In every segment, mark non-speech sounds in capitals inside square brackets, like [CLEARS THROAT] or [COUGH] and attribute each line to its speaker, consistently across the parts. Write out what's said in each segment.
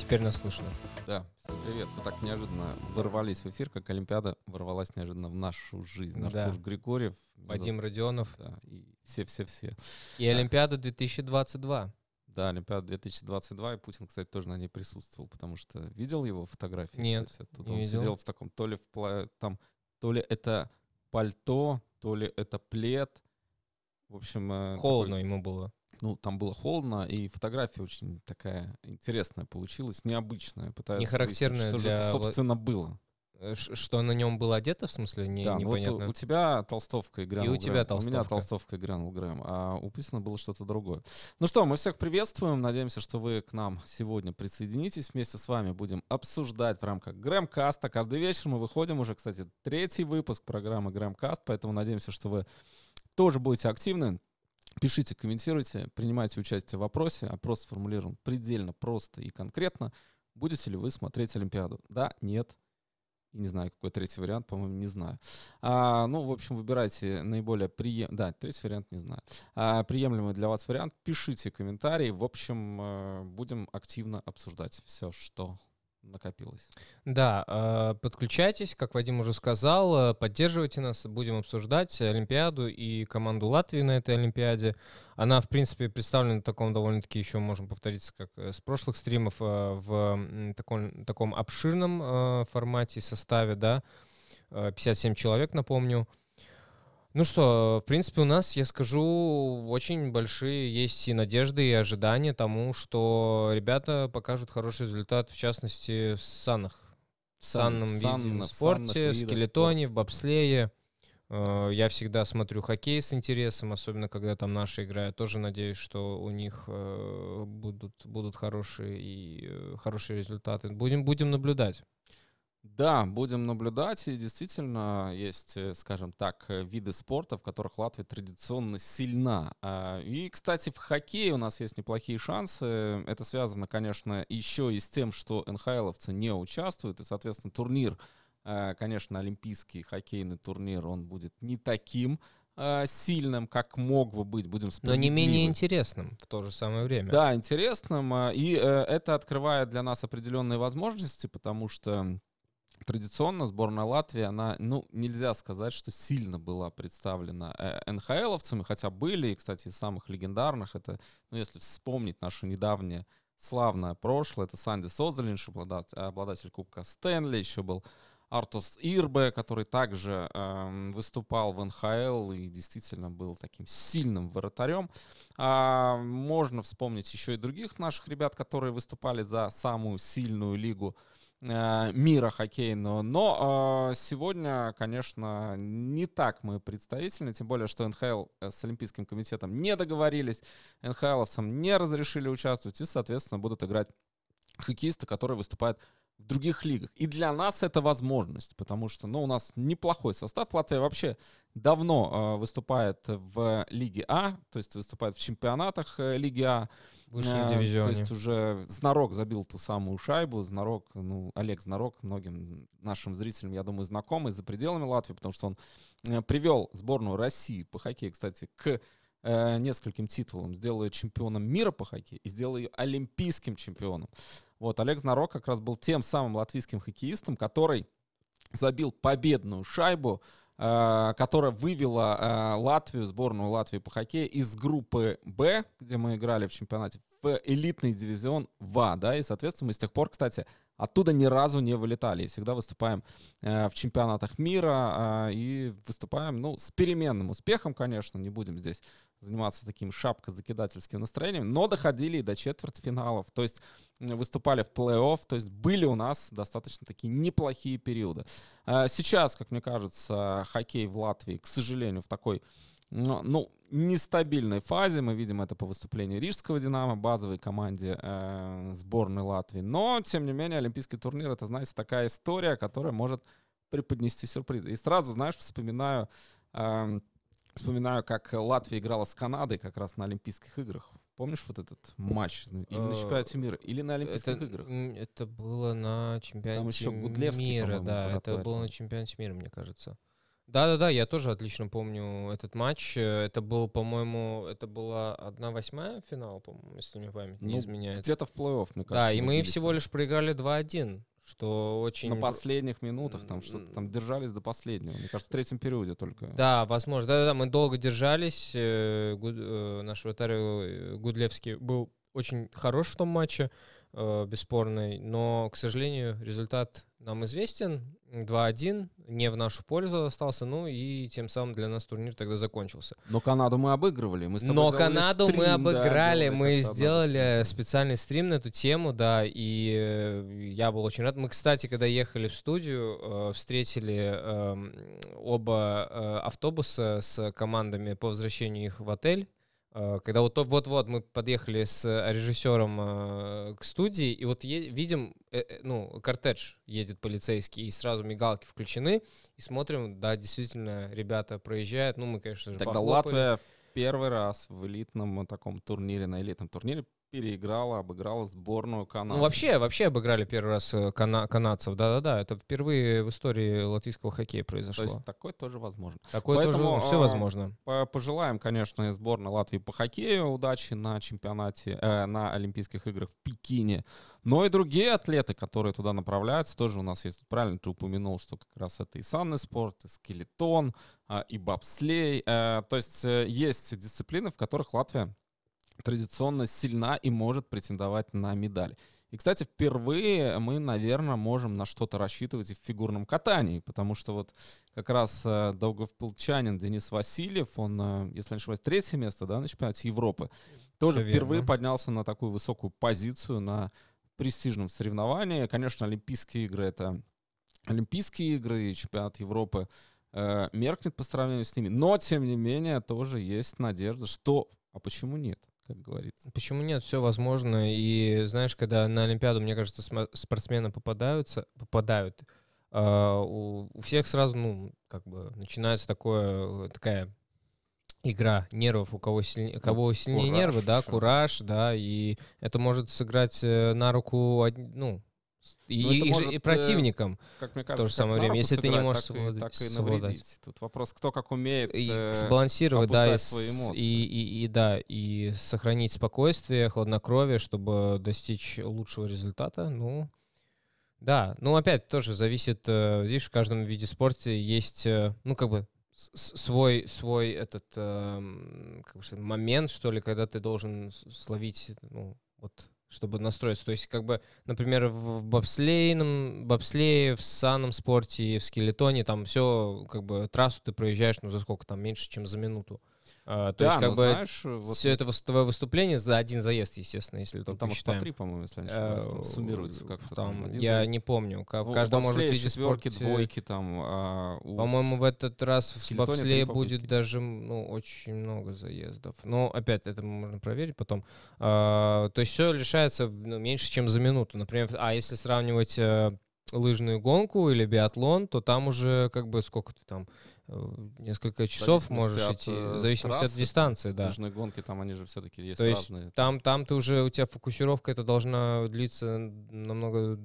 Speaker 1: Да, теперь нас слышно.
Speaker 2: Да, всем привет. Мы так неожиданно ворвались в эфир, как Олимпиада ворвалась неожиданно в нашу жизнь.
Speaker 1: Да.
Speaker 2: Артур Григорьев.
Speaker 1: Вадим Родионов
Speaker 2: Да, и все-все-все.
Speaker 1: и Олимпиада 2022.
Speaker 2: Да, Олимпиада 2022, и Путин, кстати, тоже на ней присутствовал, потому что видел его фотографии?
Speaker 1: Нет,
Speaker 2: кстати, оттуда?
Speaker 1: не
Speaker 2: Он
Speaker 1: видел.
Speaker 2: сидел в таком, то ли в пла- там, то ли это пальто, то ли это плед. В общем, э,
Speaker 1: Холодно
Speaker 2: такой-
Speaker 1: ему было.
Speaker 2: Ну, там было холодно, и фотография очень такая интересная получилась, необычная. Пытаются
Speaker 1: Нехарактерная
Speaker 2: выяснить, что же
Speaker 1: для
Speaker 2: это,
Speaker 1: Вла-
Speaker 2: собственно, было.
Speaker 1: Э, Что на нем было одето, в смысле, не,
Speaker 2: да, ну вот
Speaker 1: непонятно.
Speaker 2: у, у тебя толстовка и грянул
Speaker 1: у тебя
Speaker 2: Грэм. У меня
Speaker 1: толстовка.
Speaker 2: толстовка и грянул Грэм, а у Писана было что-то другое. Ну что, мы всех приветствуем. Надеемся, что вы к нам сегодня присоединитесь. Вместе с вами будем обсуждать в рамках Грэмкаста. Каждый вечер мы выходим уже, кстати, третий выпуск программы Грэмкаст, поэтому надеемся, что вы тоже будете активны. Пишите, комментируйте, принимайте участие в опросе. Опрос сформулирован предельно просто и конкретно. Будете ли вы смотреть Олимпиаду? Да, нет. И не знаю, какой третий вариант, по-моему, не знаю. А, ну, в общем, выбирайте наиболее прием... Да, третий вариант не знаю. А, приемлемый для вас вариант. Пишите комментарии. В общем, э, будем активно обсуждать все, что накопилось.
Speaker 1: Да, э, подключайтесь, как Вадим уже сказал, э, поддерживайте нас, будем обсуждать Олимпиаду и команду Латвии на этой Олимпиаде. Она, в принципе, представлена в таком довольно-таки еще, можем повториться, как э, с прошлых стримов, в таком, таком обширном формате, составе, да, Э, 57 человек, напомню. Ну что, в принципе, у нас, я скажу, очень большие есть и надежды, и ожидания тому, что ребята покажут хороший результат, в частности, в санах. В санном виде
Speaker 2: санно- в
Speaker 1: спорте, в скелетоне, в бобслее. Э, Я всегда смотрю хоккей с интересом, особенно когда там наши играют. Тоже надеюсь, что у них э, будут, будут хорошие, и, э, хорошие результаты. Будем, будем наблюдать.
Speaker 2: Да, будем наблюдать. И действительно есть, э, скажем так, э, виды спорта, в которых Латвия традиционно сильна. А, И, кстати, в хоккее у нас есть неплохие шансы. Это связано, конечно, еще и с тем, что НХЛовцы не участвуют. И, соответственно, турнир, э, конечно, олимпийский хоккейный турнир, он будет не таким э, сильным, как мог бы быть. Будем
Speaker 1: Но не менее интересным в то же самое время.
Speaker 2: Да, интересным. а, И это открывает для нас определенные возможности, потому что традиционно сборная Латвии, она, ну, нельзя сказать, что сильно была представлена э, НХЛовцами, хотя были, и, кстати, из самых легендарных, это, ну, если вспомнить наше недавнее славное прошлое, это Санди Созелинш, обладатель, обладатель Кубка Стэнли, еще был Артус Ирбе, который также эм, выступал в НХЛ и действительно был таким сильным вратарем. А, можно вспомнить еще и других наших ребят, которые выступали за самую сильную лигу э, мира хоккейного. Но э, сегодня, конечно, не так мы представительны, тем более, что НХЛ э, с Олимпийским комитетом не договорились, НХЛовцам не разрешили участвовать и, соответственно, будут играть хоккеисты, которые выступают в других лигах. И для нас это возможность, потому что, ну, у нас неплохой состав. Латвия вообще давно э, выступает в Лиге А, то есть выступает в чемпионатах э, Лиги А.
Speaker 1: В высшем
Speaker 2: Э,
Speaker 1: дивизионе.
Speaker 2: То есть уже Знарок забил ту самую шайбу. Знарок, ну, Олег Знарок многим нашим зрителям, я думаю, знакомый за пределами Латвии, потому что он э, привел сборную России по хоккею, кстати, к э, нескольким титулам. Сделал ее чемпионом мира по хоккею и сделал ее олимпийским чемпионом. Вот, Олег Знарок как раз был тем самым латвийским хоккеистом, который забил победную шайбу, которая вывела э, Латвию, сборную Латвии по хоккею из группы Б, где мы играли в чемпионате, в элитный дивизион ВА, да, и, соответственно, мы с тех пор, кстати, оттуда ни разу не вылетали. И всегда выступаем э, в чемпионатах мира э, и выступаем, ну, с переменным успехом, конечно, не будем здесь заниматься таким шапкозакидательским настроением, но доходили и до четвертьфиналов, то есть выступали в плей-офф, то есть были у нас достаточно такие неплохие периоды. Э, Сейчас, как мне кажется, хоккей в Латвии, к сожалению, в такой ну, нестабильной фазе. Мы видим это по выступлению Рижского «Динамо», базовой команде э, сборной Латвии. Но, тем не менее, Олимпийский турнир — это, знаете, такая история, которая может преподнести сюрприз. И сразу, знаешь, вспоминаю, эм, вспоминаю, как Латвия играла с Канадой как раз на Олимпийских играх. Помнишь вот этот матч? Или на
Speaker 1: Э,
Speaker 2: чемпионате мира, или на Олимпийских
Speaker 1: Это,
Speaker 2: играх?
Speaker 1: это было на чемпионате
Speaker 2: еще Гудлевский,
Speaker 1: мира, да, это было
Speaker 2: был.
Speaker 1: на чемпионате мира, мне кажется. Да-да-да, я тоже отлично помню этот матч. Это был, по-моему, это была одна восьмая финал, по-моему, если мне память не
Speaker 2: Ну,
Speaker 1: изменяет.
Speaker 2: Где-то в плей-офф, мне кажется.
Speaker 1: Да, и мы всего
Speaker 2: там.
Speaker 1: лишь проиграли 2-1, что очень...
Speaker 2: На последних минутах там что-то там держались до последнего. Мне кажется, в третьем периоде только.
Speaker 1: Да, возможно. Да-да-да, мы долго держались. э, Гуд- э, Наш вратарь э, Гудлевский был очень хорош в том матче, э, бесспорный, но, к сожалению, результат нам известен. 2-1, не в нашу пользу остался, ну и тем самым для нас турнир тогда закончился.
Speaker 2: Но Канаду мы обыгрывали. Мы
Speaker 1: Но Канаду мы
Speaker 2: стрим, да,
Speaker 1: обыграли,
Speaker 2: делали
Speaker 1: мы сделали специальный стрим на эту тему, да, и э, я был очень рад. Мы, кстати, когда ехали в студию, э, встретили эм, оба э, автобуса с командами по возвращению их в отель. Э, Когда вот вот-вот мы подъехали с э, режиссером э, к студии, и вот видим, ну, кортедж едет полицейский, и сразу мигалки включены, и смотрим, да, действительно, ребята проезжают, ну, мы, конечно же,
Speaker 2: Тогда
Speaker 1: похлопали.
Speaker 2: Латвия первый раз в элитном таком турнире, на элитном турнире переиграла, обыграла сборную Канады.
Speaker 1: Ну, вообще, вообще обыграли первый раз э, кана- канадцев, да-да-да, это впервые в истории латвийского хоккея
Speaker 2: То
Speaker 1: произошло.
Speaker 2: есть такое тоже возможно.
Speaker 1: Такое
Speaker 2: поэтому,
Speaker 1: тоже все
Speaker 2: а,
Speaker 1: возможно.
Speaker 2: По- Пожелаем, конечно, сборной Латвии по хоккею удачи на чемпионате, э, на Олимпийских играх в Пекине. Но и другие атлеты, которые туда направляются, тоже у нас есть. Правильно ты упомянул, что как раз это и санный спорт, и скелетон, а, и бобслей. Э, То есть э, есть дисциплины, в которых Латвия традиционно сильна и может претендовать на медали. И, кстати, впервые мы, наверное, можем на что-то рассчитывать и в фигурном катании, потому что вот как раз э, долговпылчанин Денис Васильев, он, э, если не ошибаюсь, третье место да, на чемпионате Европы, тоже впервые
Speaker 1: верно.
Speaker 2: поднялся на такую высокую позицию на престижном соревновании. Конечно, Олимпийские игры — это Олимпийские игры и чемпионат Европы э, меркнет по сравнению с ними, но, тем не менее, тоже есть надежда, что... А почему нет, как говорится?
Speaker 1: Почему нет? Все возможно. И знаешь, когда на Олимпиаду, мне кажется, спортсмены попадаются, попадают, а, у, у всех сразу, ну, как бы начинается такое, такая игра нервов, у кого сильнее, кого сильнее
Speaker 2: кураж
Speaker 1: нервы, да, кураж, да, и это может сыграть э, на руку, ну, и,
Speaker 2: Ну,
Speaker 1: и же-
Speaker 2: может,
Speaker 1: и
Speaker 2: э,
Speaker 1: противникам.
Speaker 2: Как мне
Speaker 1: то
Speaker 2: кажется,
Speaker 1: же самое
Speaker 2: как на
Speaker 1: время, если ты не можешь
Speaker 2: так, и,
Speaker 1: совладать-
Speaker 2: так и
Speaker 1: совладать.
Speaker 2: навредить. Тут вопрос, кто как умеет
Speaker 1: и
Speaker 2: э,
Speaker 1: сбалансировать, да, и,
Speaker 2: свои эмоции.
Speaker 1: и, и, и да, и сохранить спокойствие, хладнокровие, чтобы достичь лучшего результата. Ну, да, ну опять тоже зависит, э, видишь, в каждом виде спорта есть, ну как бы свой свой этот эм, как бы момент, что ли, когда ты должен словить, ну вот чтобы настроиться. То есть, как бы, например, в бобслейном, бобслее, в санном спорте, в скелетоне, там все, как бы, трассу ты проезжаешь, ну, за сколько там, меньше, чем за минуту. А, то
Speaker 2: Да,
Speaker 1: есть, как
Speaker 2: но
Speaker 1: бы,
Speaker 2: знаешь, вот
Speaker 1: все это твое выступление за один заезд, естественно, если
Speaker 2: ну,
Speaker 1: только
Speaker 2: там уж по
Speaker 1: считаем.
Speaker 2: три, по-моему, если не ошибаюсь, там
Speaker 1: Э,
Speaker 2: суммируется как-то.
Speaker 1: Там,
Speaker 2: один
Speaker 1: я
Speaker 2: заезд.
Speaker 1: не помню. ка- В
Speaker 2: Ну,
Speaker 1: каждом, может, виде
Speaker 2: четверки,
Speaker 1: спорта...
Speaker 2: двойки там. а, у
Speaker 1: По-моему, в этот раз в
Speaker 2: три
Speaker 1: бобслее будет даже ну, очень много заездов. Но опять это можно проверить потом. А, то есть все решается ну, меньше, чем за минуту. Например, а если сравнивать э, лыжную гонку или биатлон, то там уже как бы сколько ты там э, несколько часов можешь
Speaker 2: от,
Speaker 1: идти,
Speaker 2: э,
Speaker 1: в зависимости от
Speaker 2: трассы,
Speaker 1: дистанции, да.
Speaker 2: лыжные гонки, там они же все-таки есть
Speaker 1: То есть
Speaker 2: разные.
Speaker 1: Там, там ты уже, у тебя фокусировка это должна длиться намного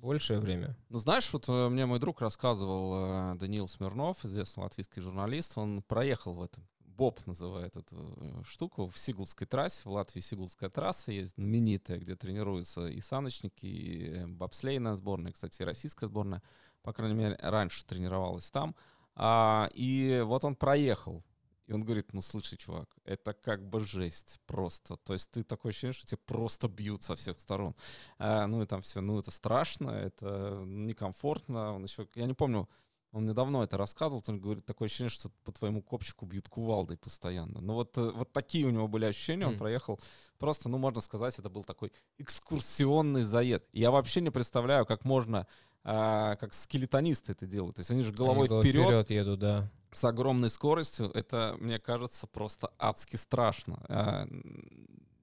Speaker 1: большее время.
Speaker 2: Ну, знаешь, вот э, мне мой друг рассказывал, э, Даниил Смирнов, известный латвийский журналист, он проехал в этом, БОП называет эту э, штуку, в Сигулской трассе, в Латвии Сигулская трасса есть знаменитая, где тренируются и саночники, и э, бобслейная сборная, кстати, и российская сборная, по крайней мере, раньше тренировалась там. А, и вот он проехал, и он говорит, ну слушай, чувак, это как бы жесть просто. То есть ты такое ощущение, что тебя просто бьют со всех сторон. А, ну и там все, ну это страшно, это некомфортно. Он еще, я не помню, он мне давно это рассказывал, он говорит, такое ощущение, что по твоему копчику бьют кувалдой постоянно. Ну вот, э, вот такие у него были ощущения, он
Speaker 1: М.
Speaker 2: проехал, просто, ну можно сказать, это был такой экскурсионный заезд. Я вообще не представляю, как можно, а, как скелетонисты это делают. То есть они же головой
Speaker 1: Они
Speaker 2: вперед,
Speaker 1: едут, да.
Speaker 2: с огромной скоростью, это, мне кажется, просто адски страшно. А,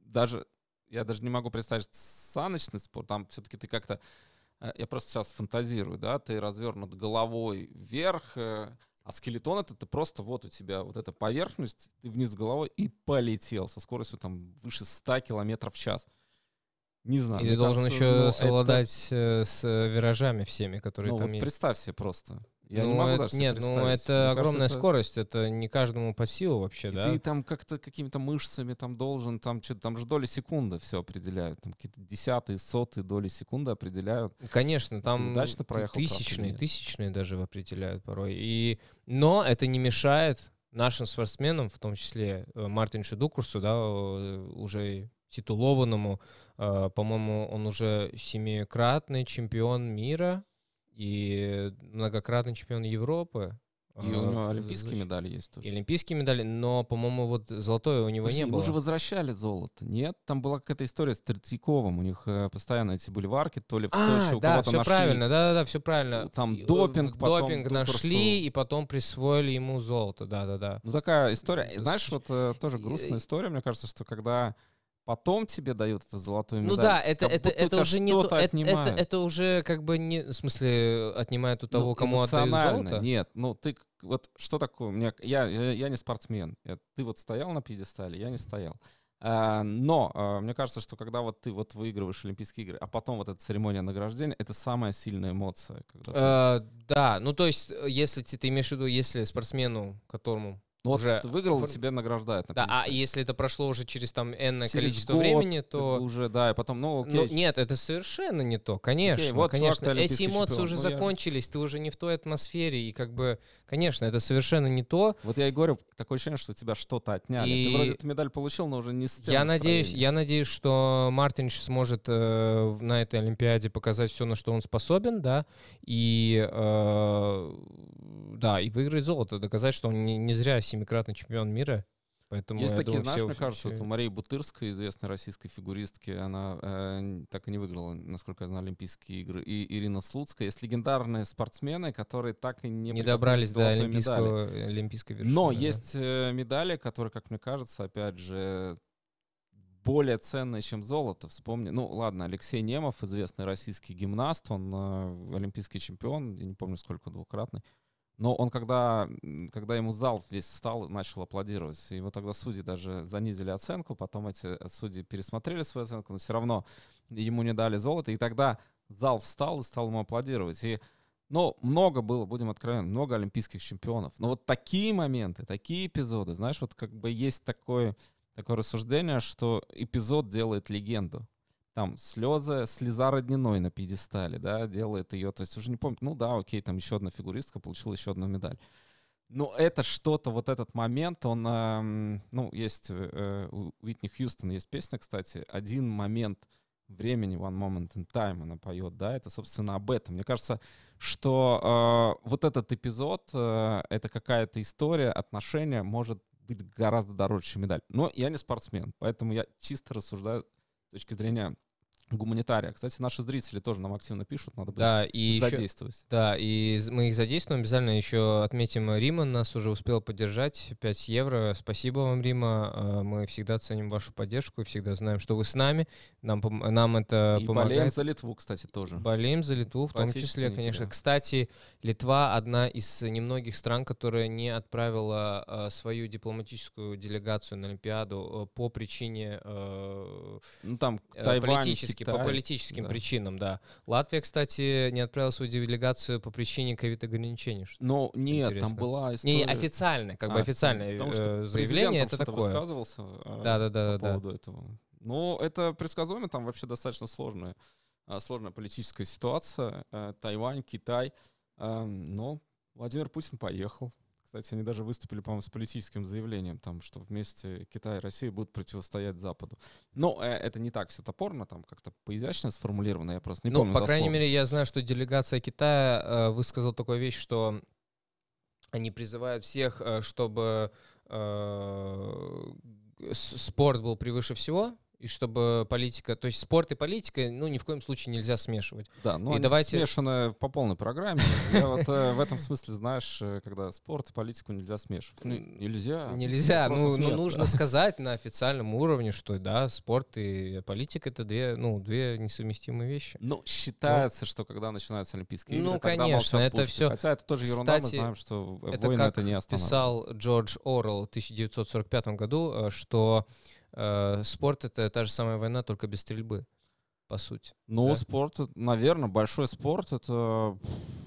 Speaker 2: Даже, я даже не могу представить, саночный спорт, там все-таки ты как-то, э, я просто сейчас фантазирую, да, ты развернут головой вверх, э, а скелетон это ты просто, вот у тебя вот эта поверхность, ты вниз головой и полетел со скоростью там выше 100 километров в час. Не знаю.
Speaker 1: И ты должен
Speaker 2: кажется,
Speaker 1: еще
Speaker 2: ну, это-
Speaker 1: совладать э, с э, виражами всеми, которые
Speaker 2: ну,
Speaker 1: там
Speaker 2: вот
Speaker 1: есть.
Speaker 2: представь себе просто. Я
Speaker 1: ну,
Speaker 2: не могу
Speaker 1: это-
Speaker 2: даже
Speaker 1: Нет, ну это
Speaker 2: Мне кажется,
Speaker 1: огромная
Speaker 2: это-
Speaker 1: скорость, это не каждому по силу вообще,
Speaker 2: И
Speaker 1: да?
Speaker 2: Ты там как-то какими-то мышцами там должен, там что-то, там же доли секунды все определяют. Там какие-то десятые, сотые доли секунды определяют.
Speaker 1: Конечно, там
Speaker 2: удачно проехал
Speaker 1: тысячные, тысячные даже определяют порой. И, но это не мешает нашим спортсменам, в том числе э, Мартин Шедукурсу, да, э, уже титулованному, э, по-моему, он уже семикратный чемпион мира и многократный чемпион Европы.
Speaker 2: И у
Speaker 1: э,
Speaker 2: него олимпийские
Speaker 1: защ-
Speaker 2: медали есть тоже.
Speaker 1: и Олимпийские медали, но, по-моему, вот золотой у него
Speaker 2: Подожди,
Speaker 1: не было.
Speaker 2: же возвращали золото. Нет, там была какая-то история с Третьяковым. У них э, постоянно эти бульварки, то ли в Сочи
Speaker 1: А,
Speaker 2: у
Speaker 1: да,
Speaker 2: кого-то
Speaker 1: все
Speaker 2: нашли.
Speaker 1: правильно, да-да-да, все правильно.
Speaker 2: Там допинг, потом
Speaker 1: допинг нашли и потом присвоили ему золото, да-да-да.
Speaker 2: Ну, такая история. Знаешь, вот э, тоже грустная история, мне кажется, что когда потом тебе дают эту золотую медаль,
Speaker 1: Ну да, это, это, это уже не то, это, это, это уже как бы не, в смысле, отнимает у того,
Speaker 2: Ну,
Speaker 1: кому отдают золото.
Speaker 2: Нет, ну ты вот что такое? У меня, я, я, не спортсмен. Ты вот стоял на пьедестале, я не стоял. А, но а, мне кажется, что когда вот ты вот выигрываешь Олимпийские игры, а потом вот эта церемония награждения, это самая сильная эмоция. Когда ты-
Speaker 1: Э, да, ну то есть, э, если ты, ты имеешь в виду, если спортсмену, которому
Speaker 2: Ну, вот
Speaker 1: уже
Speaker 2: ты выиграл,
Speaker 1: оформ-
Speaker 2: тебя награждают. На
Speaker 1: Да, а если это прошло уже через там энное
Speaker 2: Через
Speaker 1: количество
Speaker 2: год
Speaker 1: времени, то...
Speaker 2: уже, да, и потом, ну,
Speaker 1: Ну,
Speaker 2: окей,
Speaker 1: нет, это совершенно не то, конечно,
Speaker 2: вот, чувак,
Speaker 1: конечно. Эти эмоции
Speaker 2: чемпион.
Speaker 1: уже
Speaker 2: Ну, я-
Speaker 1: закончились, ты уже не в той атмосфере, и как бы, конечно, это совершенно не то.
Speaker 2: Вот я и говорю, такое ощущение, что тебя что-то отняли.
Speaker 1: И-
Speaker 2: Ты вроде эту медаль получил, но уже не с
Speaker 1: Я надеюсь, я надеюсь, что Мартинч сможет э, на этой Олимпиаде показать все, на что он способен, да, и э, да, и выиграть золото, доказать, что он не, не зря семикратный чемпион мира. Поэтому
Speaker 2: Есть такие,
Speaker 1: думаю,
Speaker 2: знаешь, мне кажется, вот Марии Бутырской, известной российской фигуристки, она э, так и не выиграла, насколько я знаю, Олимпийские игры. И Ирина Слуцкая. Есть легендарные спортсмены, которые так и не,
Speaker 1: не добрались до
Speaker 2: медали.
Speaker 1: олимпийского, олимпийской вершины.
Speaker 2: Но
Speaker 1: да.
Speaker 2: есть э, медали, которые, как мне кажется, опять же, более ценные, чем золото. Вспомни, ну ладно, Алексей Немов, известный российский гимнаст, он э, олимпийский чемпион, я не помню сколько двукратный. Но он когда, когда ему зал весь встал и начал аплодировать, его тогда судьи даже занизили оценку, потом эти судьи пересмотрели свою оценку, но все равно ему не дали золото, и тогда зал встал и стал ему аплодировать. И ну, много было, будем откровенны, много олимпийских чемпионов. Но вот такие моменты, такие эпизоды, знаешь, вот как бы есть такое, такое рассуждение, что эпизод делает легенду. Там слезы, слеза родниной на пьедестале, да, делает ее, то есть уже не помню, ну да, окей, там еще одна фигуристка получила еще одну медаль. Но это что-то, вот этот момент, он, эм, ну, есть э, у Уитни Хьюстон, есть песня, кстати, один момент времени, one moment in time она поет, да, это, собственно, об этом. Мне кажется, что э, вот этот эпизод, э, это какая-то история, отношения, может быть гораздо дороже, чем медаль. Но я не спортсмен, поэтому я чисто рассуждаю с точки зрения гуманитария. Кстати, наши зрители тоже нам активно пишут, надо будет
Speaker 1: Да, и еще,
Speaker 2: задействовать.
Speaker 1: да, и мы их задействуем. Обязательно еще отметим Рима, нас уже успел поддержать. 5 евро. Спасибо вам, Рима. Э, Мы всегда ценим вашу поддержку и всегда знаем, что вы с нами. Нам, нам это
Speaker 2: И
Speaker 1: помогает.
Speaker 2: болеем за Литву, кстати, тоже.
Speaker 1: Болеем за Литву, в том числе, конечно.
Speaker 2: да.
Speaker 1: Кстати, Литва одна из немногих стран, которая не отправила э, свою дипломатическую делегацию на Олимпиаду э, по причине э,
Speaker 2: Ну, там
Speaker 1: э, Политически, по политическим
Speaker 2: да.
Speaker 1: причинам, да. Латвия, кстати, не отправила свою делегацию по причине ковид-ограничений. что-
Speaker 2: Но нет,
Speaker 1: Интересно.
Speaker 2: там была
Speaker 1: Не,
Speaker 2: история...
Speaker 1: официальное, как бы
Speaker 2: А,
Speaker 1: официальное
Speaker 2: потому что
Speaker 1: э,
Speaker 2: президент
Speaker 1: заявление, это такое.
Speaker 2: высказывался э,
Speaker 1: Да-да-да-да-да.
Speaker 2: по поводу этого. Ну, это предсказуемо, там вообще достаточно сложная, а, сложная политическая ситуация. Э, Тайвань, Китай. Э, Но Владимир Путин поехал. Кстати, они даже выступили, по-моему, с политическим заявлением, там, что вместе Китай и Россия будут противостоять Западу. Но э, это не так все топорно, там как-то поизящно сформулировано, я просто не
Speaker 1: ну,
Speaker 2: помню
Speaker 1: по крайней мере, я знаю, что делегация Китая э, высказала такую вещь, что они призывают всех, э, чтобы э, спорт был превыше всего, и чтобы политика, то есть спорт и политика, ну, ни в коем случае нельзя смешивать.
Speaker 2: Да, ну
Speaker 1: И давайте-
Speaker 2: смешаны по полной программе. Я вот э, в этом смысле, знаешь, э, когда спорт и политику нельзя смешивать. Ну, нельзя.
Speaker 1: Нельзя, ну, ну,
Speaker 2: нет.
Speaker 1: нужно сказать на официальном уровне, что да, спорт и политика это две, ну, две несовместимые вещи.
Speaker 2: Ну, считается, что когда начинаются Олимпийские игры,
Speaker 1: Ну, конечно, это
Speaker 2: пушки.
Speaker 1: всё-
Speaker 2: Хотя это тоже ерунда, мы знаем, что
Speaker 1: это
Speaker 2: войны это не останавливает.
Speaker 1: Писал Джордж Орл в 1945 году, э, что э, спорт это та же самая война, только без стрельбы. по сути.
Speaker 2: Ну,
Speaker 1: да?
Speaker 2: спорт, наверное, большой спорт это,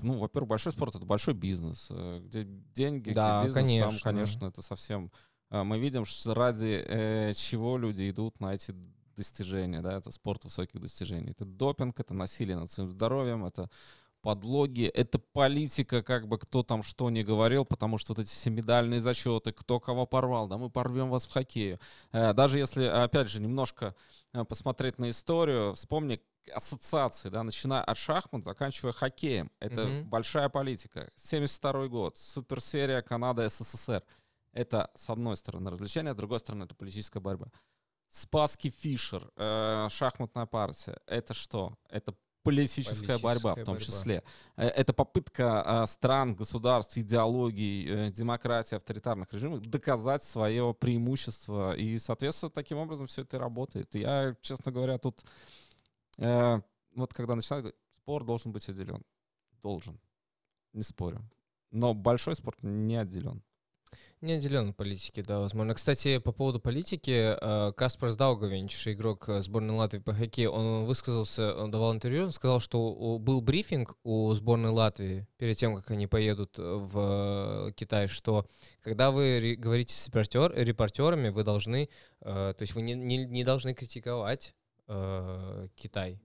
Speaker 2: ну, во-первых, большой спорт это большой бизнес, э, где деньги,
Speaker 1: Да,
Speaker 2: где бизнес,
Speaker 1: конечно.
Speaker 2: там, конечно, это совсем. э, Мы видим, что ради э, чего люди идут на эти достижения, да, это спорт высоких достижений. Это допинг, это насилие над своим здоровьем, это подлоги, это политика, как бы кто там что ни говорил, потому что вот эти все медальные зачеты, кто кого порвал, да, мы порвем вас в хоккее. Э, Даже если, опять же, немножко э, посмотреть на историю, вспомни ассоциации, да, начиная от шахмат, заканчивая хоккеем. Это
Speaker 1: Мгм.
Speaker 2: большая политика. 72 год, суперсерия Канада, СССР. Это, с одной стороны, развлечение, с другой стороны, это политическая борьба. Спаски Фишер, э, шахматная партия. Это что? Это политическая борьба в
Speaker 1: Политическая
Speaker 2: том
Speaker 1: борьба.
Speaker 2: числе. Э, Это попытка э, стран, государств, идеологий, э, демократии, авторитарных режимов доказать свое преимущество. И, соответственно, таким образом все это и работает. И я, честно говоря, тут э, вот когда начинаю спорт должен быть отделен. Должен. Не спорю. Но большой спорт не отделен.
Speaker 1: Не отделен от политики, да, возможно. Кстати, по поводу политики, э, Каспар Даугавинч, игрок э, сборной Латвии по хоккею, он высказался, он давал интервью, он сказал, что был брифинг у сборной Латвии перед тем, как они поедут в э, Китай, что когда вы говорите с репортер, репортерами, вы должны, то есть вы не, не- не должны критиковать Китай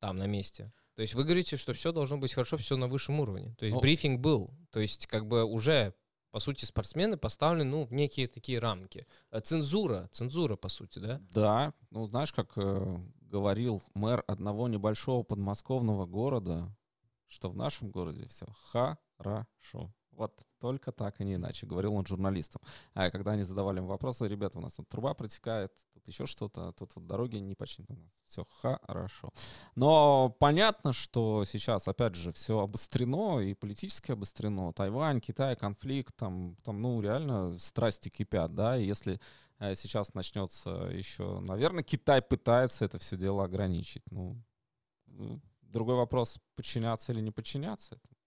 Speaker 1: там, на месте. То есть вы говорите, что все должно быть хорошо, все на высшем уровне. То есть
Speaker 2: Ну-
Speaker 1: брифинг был. То есть как бы уже по сути, спортсмены поставлены, ну, в некие такие рамки. Э, Цензура, цензура, по сути, да?
Speaker 2: Да, ну знаешь, как э, говорил мэр одного небольшого подмосковного города, что в нашем городе все хорошо. Вот только так и не иначе, говорил он журналистам. А когда они задавали им вопросы, ребята, у нас тут труба протекает, тут еще что-то, тут вот дороги не почти у нас. Все хорошо. Но понятно, что сейчас, опять же, все обострено, и политически обострено. Тайвань, Китай, конфликт, там, там ну, реально страсти кипят, да, и если э, сейчас начнется еще, наверное, Китай пытается это все дело ограничить. Ну, другой вопрос, подчиняться или не подчиняться этому.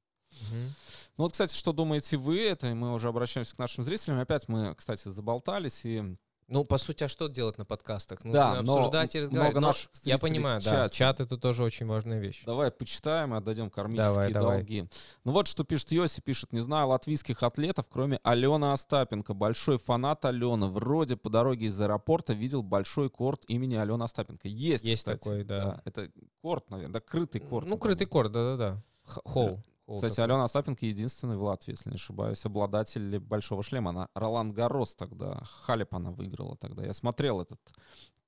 Speaker 2: Ну вот, кстати, что думаете вы? Это и мы уже обращаемся к нашим зрителям. Опять мы, кстати, заболтались и
Speaker 1: Ну, по сути, а что делать на подкастах? Нужно
Speaker 2: Да, но
Speaker 1: обсуждать и
Speaker 2: много
Speaker 1: разговаривать. Но
Speaker 2: наших
Speaker 1: я понимаю, да, чат это тоже очень важная вещь.
Speaker 2: Давай почитаем и отдадим кармические
Speaker 1: Давай, давай.
Speaker 2: долги. Ну вот что пишет Йоси, пишет, не знаю латвийских атлетов, кроме Алены Остапенко. Большой фанат Алены. Вроде по дороге из аэропорта видел большой корт имени Алены Остапенко. Есть,
Speaker 1: Есть
Speaker 2: кстати.
Speaker 1: такой, да.
Speaker 2: Это корт, наверное, да, крытый корт.
Speaker 1: Ну, крытый корт, да-да-да. Холл.
Speaker 2: Кстати,
Speaker 1: такой.
Speaker 2: Алена Остапенко единственный в Латвии, если не ошибаюсь, обладатель большого шлема. Она Ролан Гарос тогда, Халеп она выиграла тогда. Я смотрел этот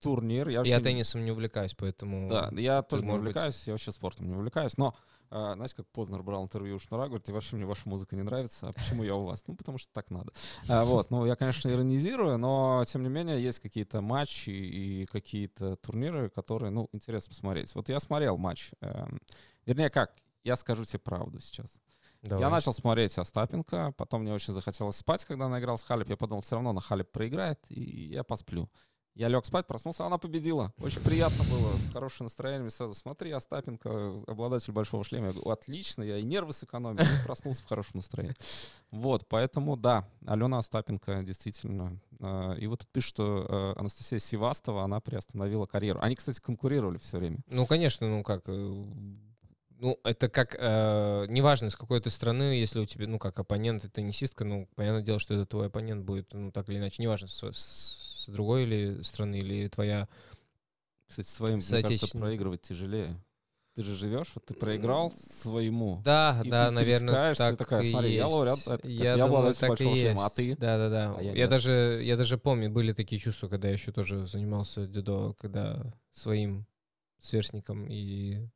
Speaker 2: турнир. Я,
Speaker 1: Я
Speaker 2: вообще-
Speaker 1: теннисом не увлекаюсь, поэтому...
Speaker 2: Да, я тоже не
Speaker 1: может быть-
Speaker 2: увлекаюсь, я вообще спортом не увлекаюсь. Но, а, знаете, как Познер брал интервью у Шнура, говорит, и вообще мне ваша музыка не нравится. А почему я у вас? Ну, потому что так надо. А, вот, ну, я, конечно, иронизирую, но, тем не менее, есть какие-то матчи и какие-то турниры, которые, ну, интересно посмотреть. Вот я смотрел матч. эм, вернее, как, я скажу тебе правду сейчас.
Speaker 1: Давай.
Speaker 2: Я начал смотреть Остапенко, потом мне очень захотелось спать, когда она играла с Халеп. Я подумал, все равно на Халеп проиграет, и я посплю. Я лег спать, проснулся, она победила. Очень приятно было, хорошее настроение. Мне сразу, смотри, Остапенко, обладатель большого шлема. Я говорю, отлично, я и нервы сэкономил, и проснулся в хорошем настроении. Вот, поэтому, да, Алена Остапенко действительно. э, И вот тут пишет, что э, Анастасия Севастова, она приостановила карьеру. Они, кстати, конкурировали все время.
Speaker 1: Ну, конечно, ну как... Ну, это как... э, неважно, из какой ты страны, если у тебя, ну, как оппонент и теннисистка, ну, понятное дело, что это твой оппонент будет, ну, так или иначе, неважно, с, с другой или страны, или твоя...
Speaker 2: Кстати, своим, мне кажется, проигрывать тяжелее. Ты же живешь, вот ты проиграл своему.
Speaker 1: Да,
Speaker 2: И
Speaker 1: да,
Speaker 2: ты
Speaker 1: наверное,
Speaker 2: трескаешься, и
Speaker 1: так
Speaker 2: такая,
Speaker 1: и
Speaker 2: смотри, я
Speaker 1: есть.
Speaker 2: лауреат, это как, я
Speaker 1: думаю, так и
Speaker 2: а
Speaker 1: есть.
Speaker 2: ты?
Speaker 1: Да, да, да.
Speaker 2: А я
Speaker 1: я,
Speaker 2: нет.
Speaker 1: даже, я даже помню, были такие чувства, когда я еще тоже занимался дзюдо, когда своим сверстником и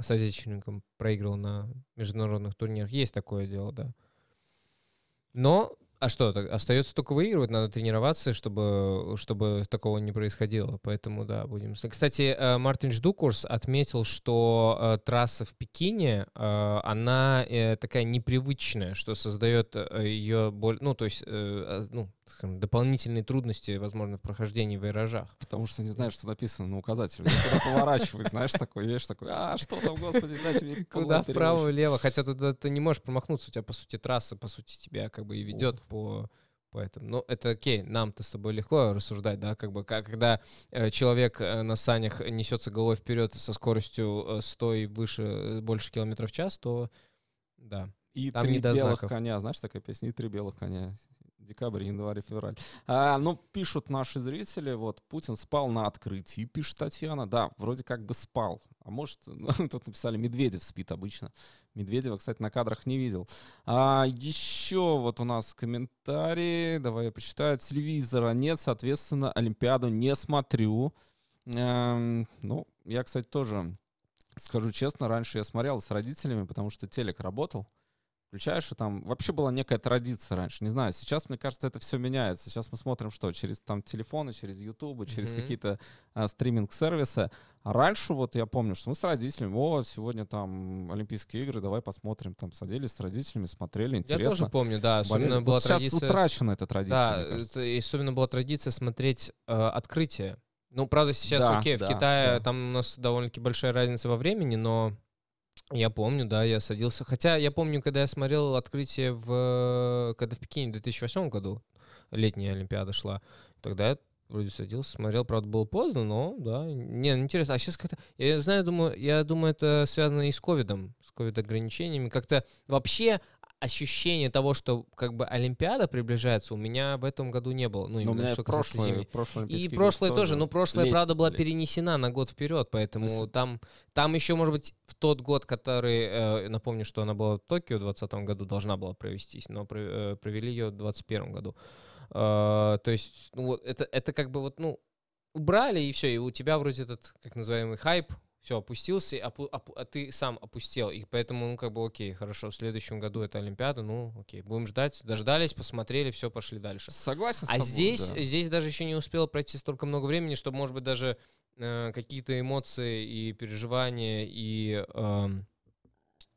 Speaker 1: соотечественником проигрывал на международных турнирах. Есть такое дело, да. Но, а что, остается только выигрывать, надо тренироваться, чтобы, чтобы такого не происходило. Поэтому, да, будем... Кстати, э, Мартин Ждукурс отметил, что э, трасса в Пекине, э, она такая непривычная, что создает ее боль... Ну, то есть, а, ну, скажем, дополнительные трудности, возможно, в прохождении в виражах.
Speaker 2: Потому что не знаешь, что написано на указателе. Куда поворачивать, знаешь, такой, видишь, такой, а, что там, господи, дайте мне [LAUGHS]
Speaker 1: Куда вправо,
Speaker 2: переводчик».
Speaker 1: влево. Хотя туда ты не можешь промахнуться, у тебя, по сути, трасса, по сути, тебя как бы и ведет по, Поэтому, ну, это окей, нам-то с тобой легко рассуждать, да, как бы, как, когда э, человек э, на санях несется головой вперед со скоростью э, 100 и выше, э, больше километров в час, то, да.
Speaker 2: И
Speaker 1: Там
Speaker 2: три белых
Speaker 1: знаков.
Speaker 2: коня, знаешь, такая песня, и три белых коня. Декабрь, январь, февраль. А, ну, пишут наши зрители, вот, Путин спал на открытии, пишет Татьяна. Да, вроде как бы спал. А может, [LAUGHS] ну, тут написали, Медведев спит обычно. Медведева, кстати, на кадрах не видел. А, еще вот у нас комментарии, давай я почитаю. Телевизора нет, соответственно, Олимпиаду не смотрю. Эм, ну, я, кстати, тоже скажу честно, раньше я смотрел с родителями, потому что телек работал. Включаешь, и там вообще была некая традиция раньше. Не знаю, сейчас, мне кажется, это все меняется. Сейчас мы смотрим что? Через там телефоны, через YouTube, через
Speaker 1: Мгм.
Speaker 2: какие-то а, стриминг-сервисы. А раньше вот я помню, что мы с родителями, вот, сегодня там Олимпийские игры, давай посмотрим. Там садились с родителями, смотрели,
Speaker 1: Я
Speaker 2: интересно.
Speaker 1: тоже помню, да, особенно
Speaker 2: болели.
Speaker 1: была
Speaker 2: Вот сейчас
Speaker 1: традиция... с-
Speaker 2: утрачена эта традиция,
Speaker 1: Да, и особенно была традиция смотреть э, открытие. Ну, правда, сейчас,
Speaker 2: Да,
Speaker 1: окей,
Speaker 2: да,
Speaker 1: в Китае
Speaker 2: да.
Speaker 1: там у нас довольно-таки большая разница во времени, но я помню, да, я садился. Хотя я помню, когда я смотрел открытие в... Когда в Пекине в 2008 году летняя Олимпиада шла, тогда я вроде садился, смотрел, правда, было поздно, но, да, не, интересно. А сейчас как-то, я знаю, думаю, я думаю, это связано и с ковидом, с ковид-ограничениями. Как-то вообще ощущение того, что как бы Олимпиада приближается, у меня в этом году не было. Ну,
Speaker 2: Но у
Speaker 1: именно
Speaker 2: меня
Speaker 1: что
Speaker 2: прошлое,
Speaker 1: зимней.
Speaker 2: прошлое
Speaker 1: И прошлое тоже, но прошлое,
Speaker 2: лет-
Speaker 1: правда, была
Speaker 2: лет.
Speaker 1: перенесена на год вперед, поэтому
Speaker 2: То есть-
Speaker 1: там, там еще, может быть, в тот год, который, э, напомню, что она была в Токио в 2020 году, должна была провестись, но э, провели ее в 2021 году. Э, то есть, ну, вот это, это как бы вот, ну, убрали, и все, и у тебя вроде этот, как называемый, хайп, все, опустился, опу- опу- а ты сам опустел. И поэтому, ну, как бы, окей, хорошо, в следующем году это Олимпиада, ну, окей, будем ждать. Дождались, посмотрели, все, пошли дальше.
Speaker 2: Согласен с
Speaker 1: А
Speaker 2: тобой,
Speaker 1: здесь,
Speaker 2: да.
Speaker 1: здесь даже еще не успело пройти столько много времени, чтобы, может быть, даже э, какие-то эмоции и переживания и эм,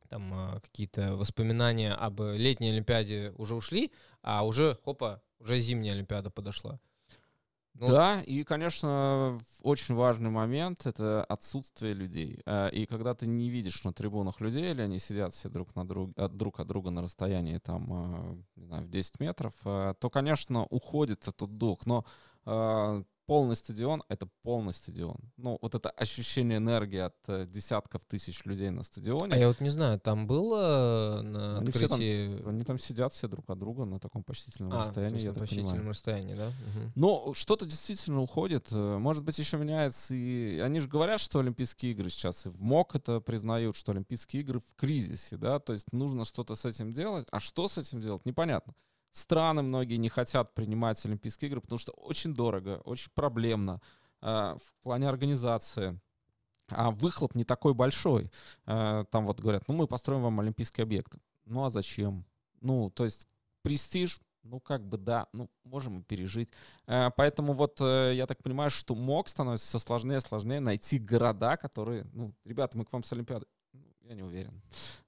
Speaker 1: там э, какие-то воспоминания об летней Олимпиаде уже ушли, а уже, хопа, уже зимняя Олимпиада подошла. Ну,
Speaker 2: Да, и, конечно, очень важный момент — это отсутствие людей. Э, И когда ты не видишь на трибунах людей, или они сидят все друг, на друг, от, друг от друга на расстоянии там, э, не знаю, в 10 метров, то, конечно, уходит этот дух. Но полный стадион — это полный стадион. Ну, вот это ощущение энергии от э, десятков тысяч людей на стадионе.
Speaker 1: А я вот не знаю, там было на
Speaker 2: Они все там-
Speaker 1: открытии...
Speaker 2: Они там сидят все друг от друга на таком почтительном
Speaker 1: А, то
Speaker 2: расстоянии, я
Speaker 1: на
Speaker 2: так
Speaker 1: почтительном
Speaker 2: понимаю.
Speaker 1: расстоянии, да? Мгм.
Speaker 2: Но что-то действительно уходит. э, Может быть, еще меняется и... Они же говорят, что Олимпийские игры сейчас и в МОК это признают, что Олимпийские игры в кризисе, да, то есть нужно что-то с этим делать. А что с этим делать, непонятно. Страны многие не хотят принимать Олимпийские игры, потому что очень дорого, очень проблемно э, в плане организации. А выхлоп не такой большой. Э, Там вот говорят, ну мы построим вам олимпийский объект. Ну а зачем? Ну, то есть престиж, ну как бы да, ну можем и пережить. Э, Поэтому вот я так понимаю, что МОК становится все сложнее и сложнее найти города, которые, ну, ребята, мы к вам с Олимпиады. Ну, Я не уверен,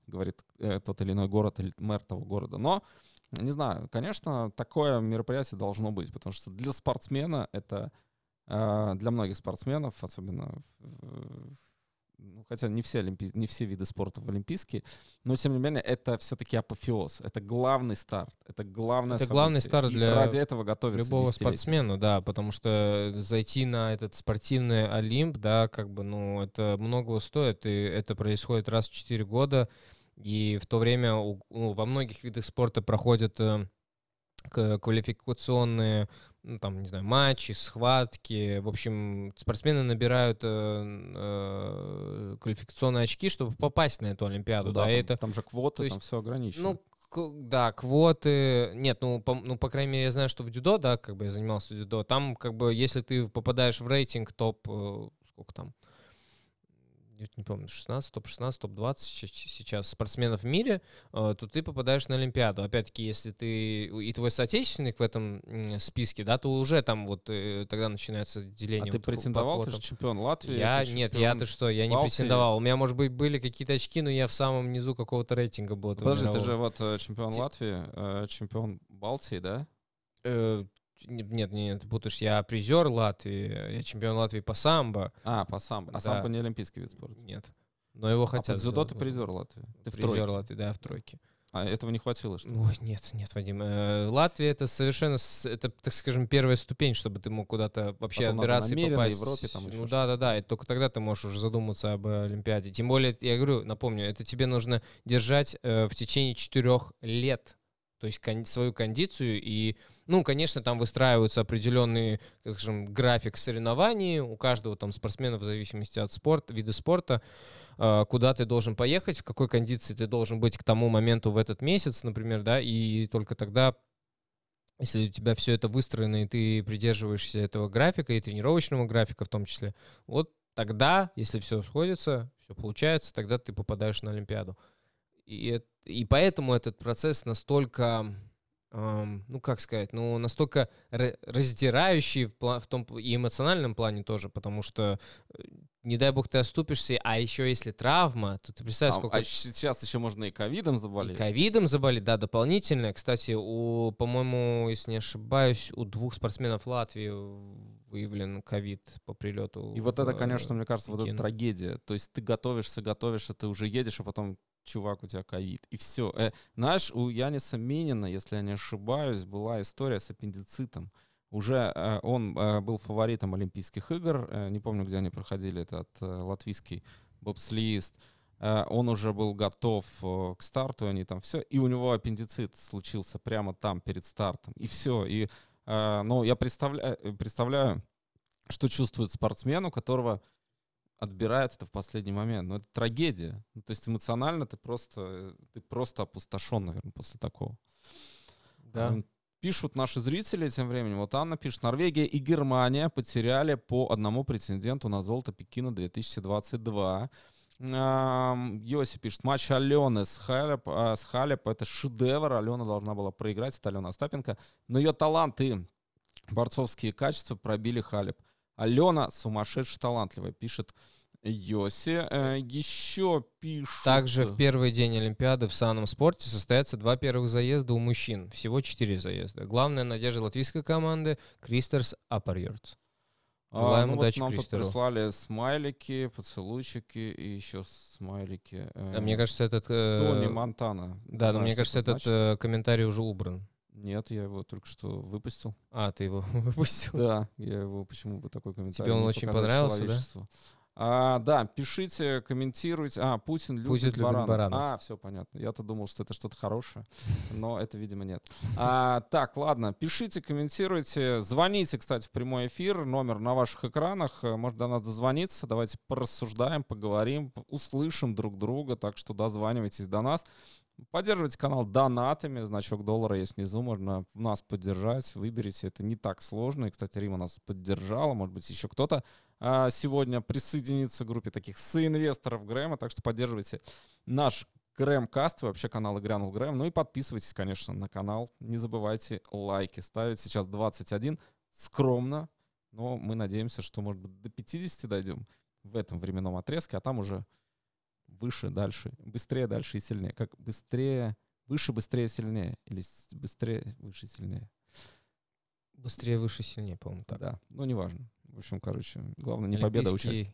Speaker 2: говорит тот или иной город или мэр того города. Но, не знаю, конечно, такое мероприятие должно быть, потому что для спортсмена это, э, для многих спортсменов, особенно, ну, хотя не все, олимпи... не все виды спорта в олимпийские, но тем не менее это все-таки апофеоз, это главный старт, это главное
Speaker 1: Это главный
Speaker 2: событие.
Speaker 1: старт
Speaker 2: И
Speaker 1: для
Speaker 2: ради этого готовятся
Speaker 1: Любого спортсмена, да, потому что зайти на этот спортивный Олимп, да, как бы, ну, это многого стоит, и это происходит раз в 4 года, и в то время ну, во многих видах спорта проходят э, квалификационные, ну, там, не знаю, матчи, схватки, в общем, спортсмены набирают э, э, квалификационные очки, чтобы попасть на эту Олимпиаду,
Speaker 2: Ну
Speaker 1: да,
Speaker 2: да, там,
Speaker 1: это
Speaker 2: там же квоты,
Speaker 1: есть,
Speaker 2: там все ограничено.
Speaker 1: ну, да, квоты. Нет, ну по, ну, по крайней мере, я знаю, что в дюдо, да, как бы я занимался дюдо, там, как бы, если ты попадаешь в рейтинг топ, э, сколько там, не помню, 16, топ-16, топ-20 сейчас спортсменов в мире, э, то ты попадаешь на Олимпиаду. Опять-таки, если ты и твой соотечественник в этом списке, да, то уже там вот э, тогда начинается
Speaker 2: а
Speaker 1: деление.
Speaker 2: ты
Speaker 1: вот по
Speaker 2: претендовал, ты же чемпион Латвии.
Speaker 1: Я,
Speaker 2: ты
Speaker 1: нет, я, ты что, я не
Speaker 2: Балтии.
Speaker 1: претендовал. У меня, может быть, были какие-то очки, но я в самом низу какого-то рейтинга был.
Speaker 2: Подожди, ты же вот э, чемпион Латвии, чемпион Балтии, да?
Speaker 1: Э, не- Нет, нет, нет, ты путаешь. Я призер Латвии, я чемпион Латвии по самбо.
Speaker 2: А, по самбо. А
Speaker 1: Да.
Speaker 2: самбо не олимпийский вид спорта.
Speaker 1: Нет. Но его
Speaker 2: А
Speaker 1: хотят.
Speaker 2: по дзюдо ты призер Латвии. Ты в
Speaker 1: Призер
Speaker 2: тройке.
Speaker 1: Латвии, да, в тройке.
Speaker 2: А этого не хватило, что ли?
Speaker 1: Ой, нет, нет, Вадим. Э, Латвия это совершенно, это, так скажем, первая ступень, чтобы ты мог куда-то вообще
Speaker 2: Потом
Speaker 1: отбираться и попасть.
Speaker 2: Европе, там еще
Speaker 1: ну да, да, да. И только тогда ты можешь уже задуматься об Олимпиаде. Тем более, я говорю, напомню, это тебе нужно держать э, в течение четырех лет. То есть кон- свою кондицию и, ну, конечно, там выстраиваются определенный, так скажем, график соревнований у каждого там спортсмена в зависимости от спорта, вида спорта, э, куда ты должен поехать, в какой кондиции ты должен быть к тому моменту в этот месяц, например, да, и только тогда, если у тебя все это выстроено, и ты придерживаешься этого графика, и тренировочного графика в том числе, вот тогда, если все сходится, все получается, тогда ты попадаешь на Олимпиаду. И, и поэтому этот процесс настолько, эм, ну как сказать, ну настолько ра- раздирающий в, пла- в том и эмоциональном плане тоже, потому что э, не дай бог ты оступишься, а еще если травма, то ты представляешь,
Speaker 2: А,
Speaker 1: сколько
Speaker 2: а сейчас еще можно и ковидом
Speaker 1: и
Speaker 2: заболеть.
Speaker 1: ковидом заболеть, да, дополнительно. Кстати, у, по-моему, если не ошибаюсь, у двух спортсменов Латвии выявлен ковид по прилету.
Speaker 2: И вот
Speaker 1: в,
Speaker 2: это, конечно,
Speaker 1: э,
Speaker 2: мне кажется, вот эта
Speaker 1: Пекин.
Speaker 2: трагедия. То есть ты готовишься, готовишься, ты уже едешь, а потом, чувак, у тебя ковид. И все. знаешь, у Яниса Минина, если я не ошибаюсь, была история с аппендицитом. Уже э, он э, был фаворитом Олимпийских игр. э, не помню, где они проходили этот э, латвийский бобслиист. Э, он уже был готов э, к старту, они там все. И у него аппендицит случился прямо там, перед стартом. И все. И, э, ну, я представляю, представляю, что чувствует спортсмен, у которого отбирает это в последний момент. Ну, это трагедия. Ну, то есть эмоционально ты просто, ты просто опустошен, наверное, после такого.
Speaker 1: Да.
Speaker 2: Пишут наши зрители тем временем. Вот Анна пишет, Норвегия и Германия потеряли по одному претенденту на золото Пекина 2022. Ам, Йоси пишет, матч Алены с Халеп, а, с Халеп это шедевр. Алена должна была проиграть, это Алена Остапенко. Но ее талант и борцовские качества пробили Халеп. Алена сумасшедше талантливая, пишет Йоси. Э, Еще пишут...
Speaker 1: Также в первый день Олимпиады в санном спорте состоятся два первых заезда у мужчин. Всего четыре заезда. Главная надежда латвийской команды — Кристерс Апарьордс.
Speaker 2: А,
Speaker 1: Желаем
Speaker 2: ну вот
Speaker 1: удачи
Speaker 2: нам тут
Speaker 1: Кристеру.
Speaker 2: прислали смайлики, поцелуйчики и еще смайлики.
Speaker 1: А
Speaker 2: э,
Speaker 1: мне кажется, этот... э,
Speaker 2: Тони Монтана.
Speaker 1: Да, но мне кажется,
Speaker 2: это
Speaker 1: этот э, комментарий уже убран.
Speaker 2: Нет, я его только что выпустил.
Speaker 1: А, ты его [LAUGHS] выпустил?
Speaker 2: Да, я его почему бы такой комментарий
Speaker 1: он
Speaker 2: не
Speaker 1: очень понравился, да?
Speaker 2: А, да, пишите, комментируйте. А, Путин любит,
Speaker 1: Путин любит
Speaker 2: баранов.
Speaker 1: баранов.
Speaker 2: А, все понятно. Я-то думал, что это что-то хорошее, но это, видимо, нет. А, так, ладно, пишите, комментируйте, звоните, кстати, в прямой эфир. Номер на ваших экранах. Э, Может, до нас дозвониться. Давайте порассуждаем, поговорим, услышим друг друга. Так что дозванивайтесь до нас. Поддерживайте канал донатами, значок доллара есть внизу, можно нас поддержать, выберите, это не так сложно. И, кстати, Рима нас поддержала, может быть, еще кто-то а, сегодня присоединится к группе таких соинвесторов Грэма, так что поддерживайте наш Грэм-каст, и вообще канал Игрянул Грэм, ну и подписывайтесь, конечно, на канал, не забывайте лайки ставить, сейчас 21, скромно, но мы надеемся, что, может быть, до 50 дойдем в этом временном отрезке, а там уже выше, дальше, быстрее, дальше и сильнее. Как быстрее, выше, быстрее, сильнее. Или быстрее, выше, сильнее.
Speaker 1: Быстрее, выше, сильнее, по-моему, так.
Speaker 2: Да, ну неважно. В общем, короче, главное не победа, а участие.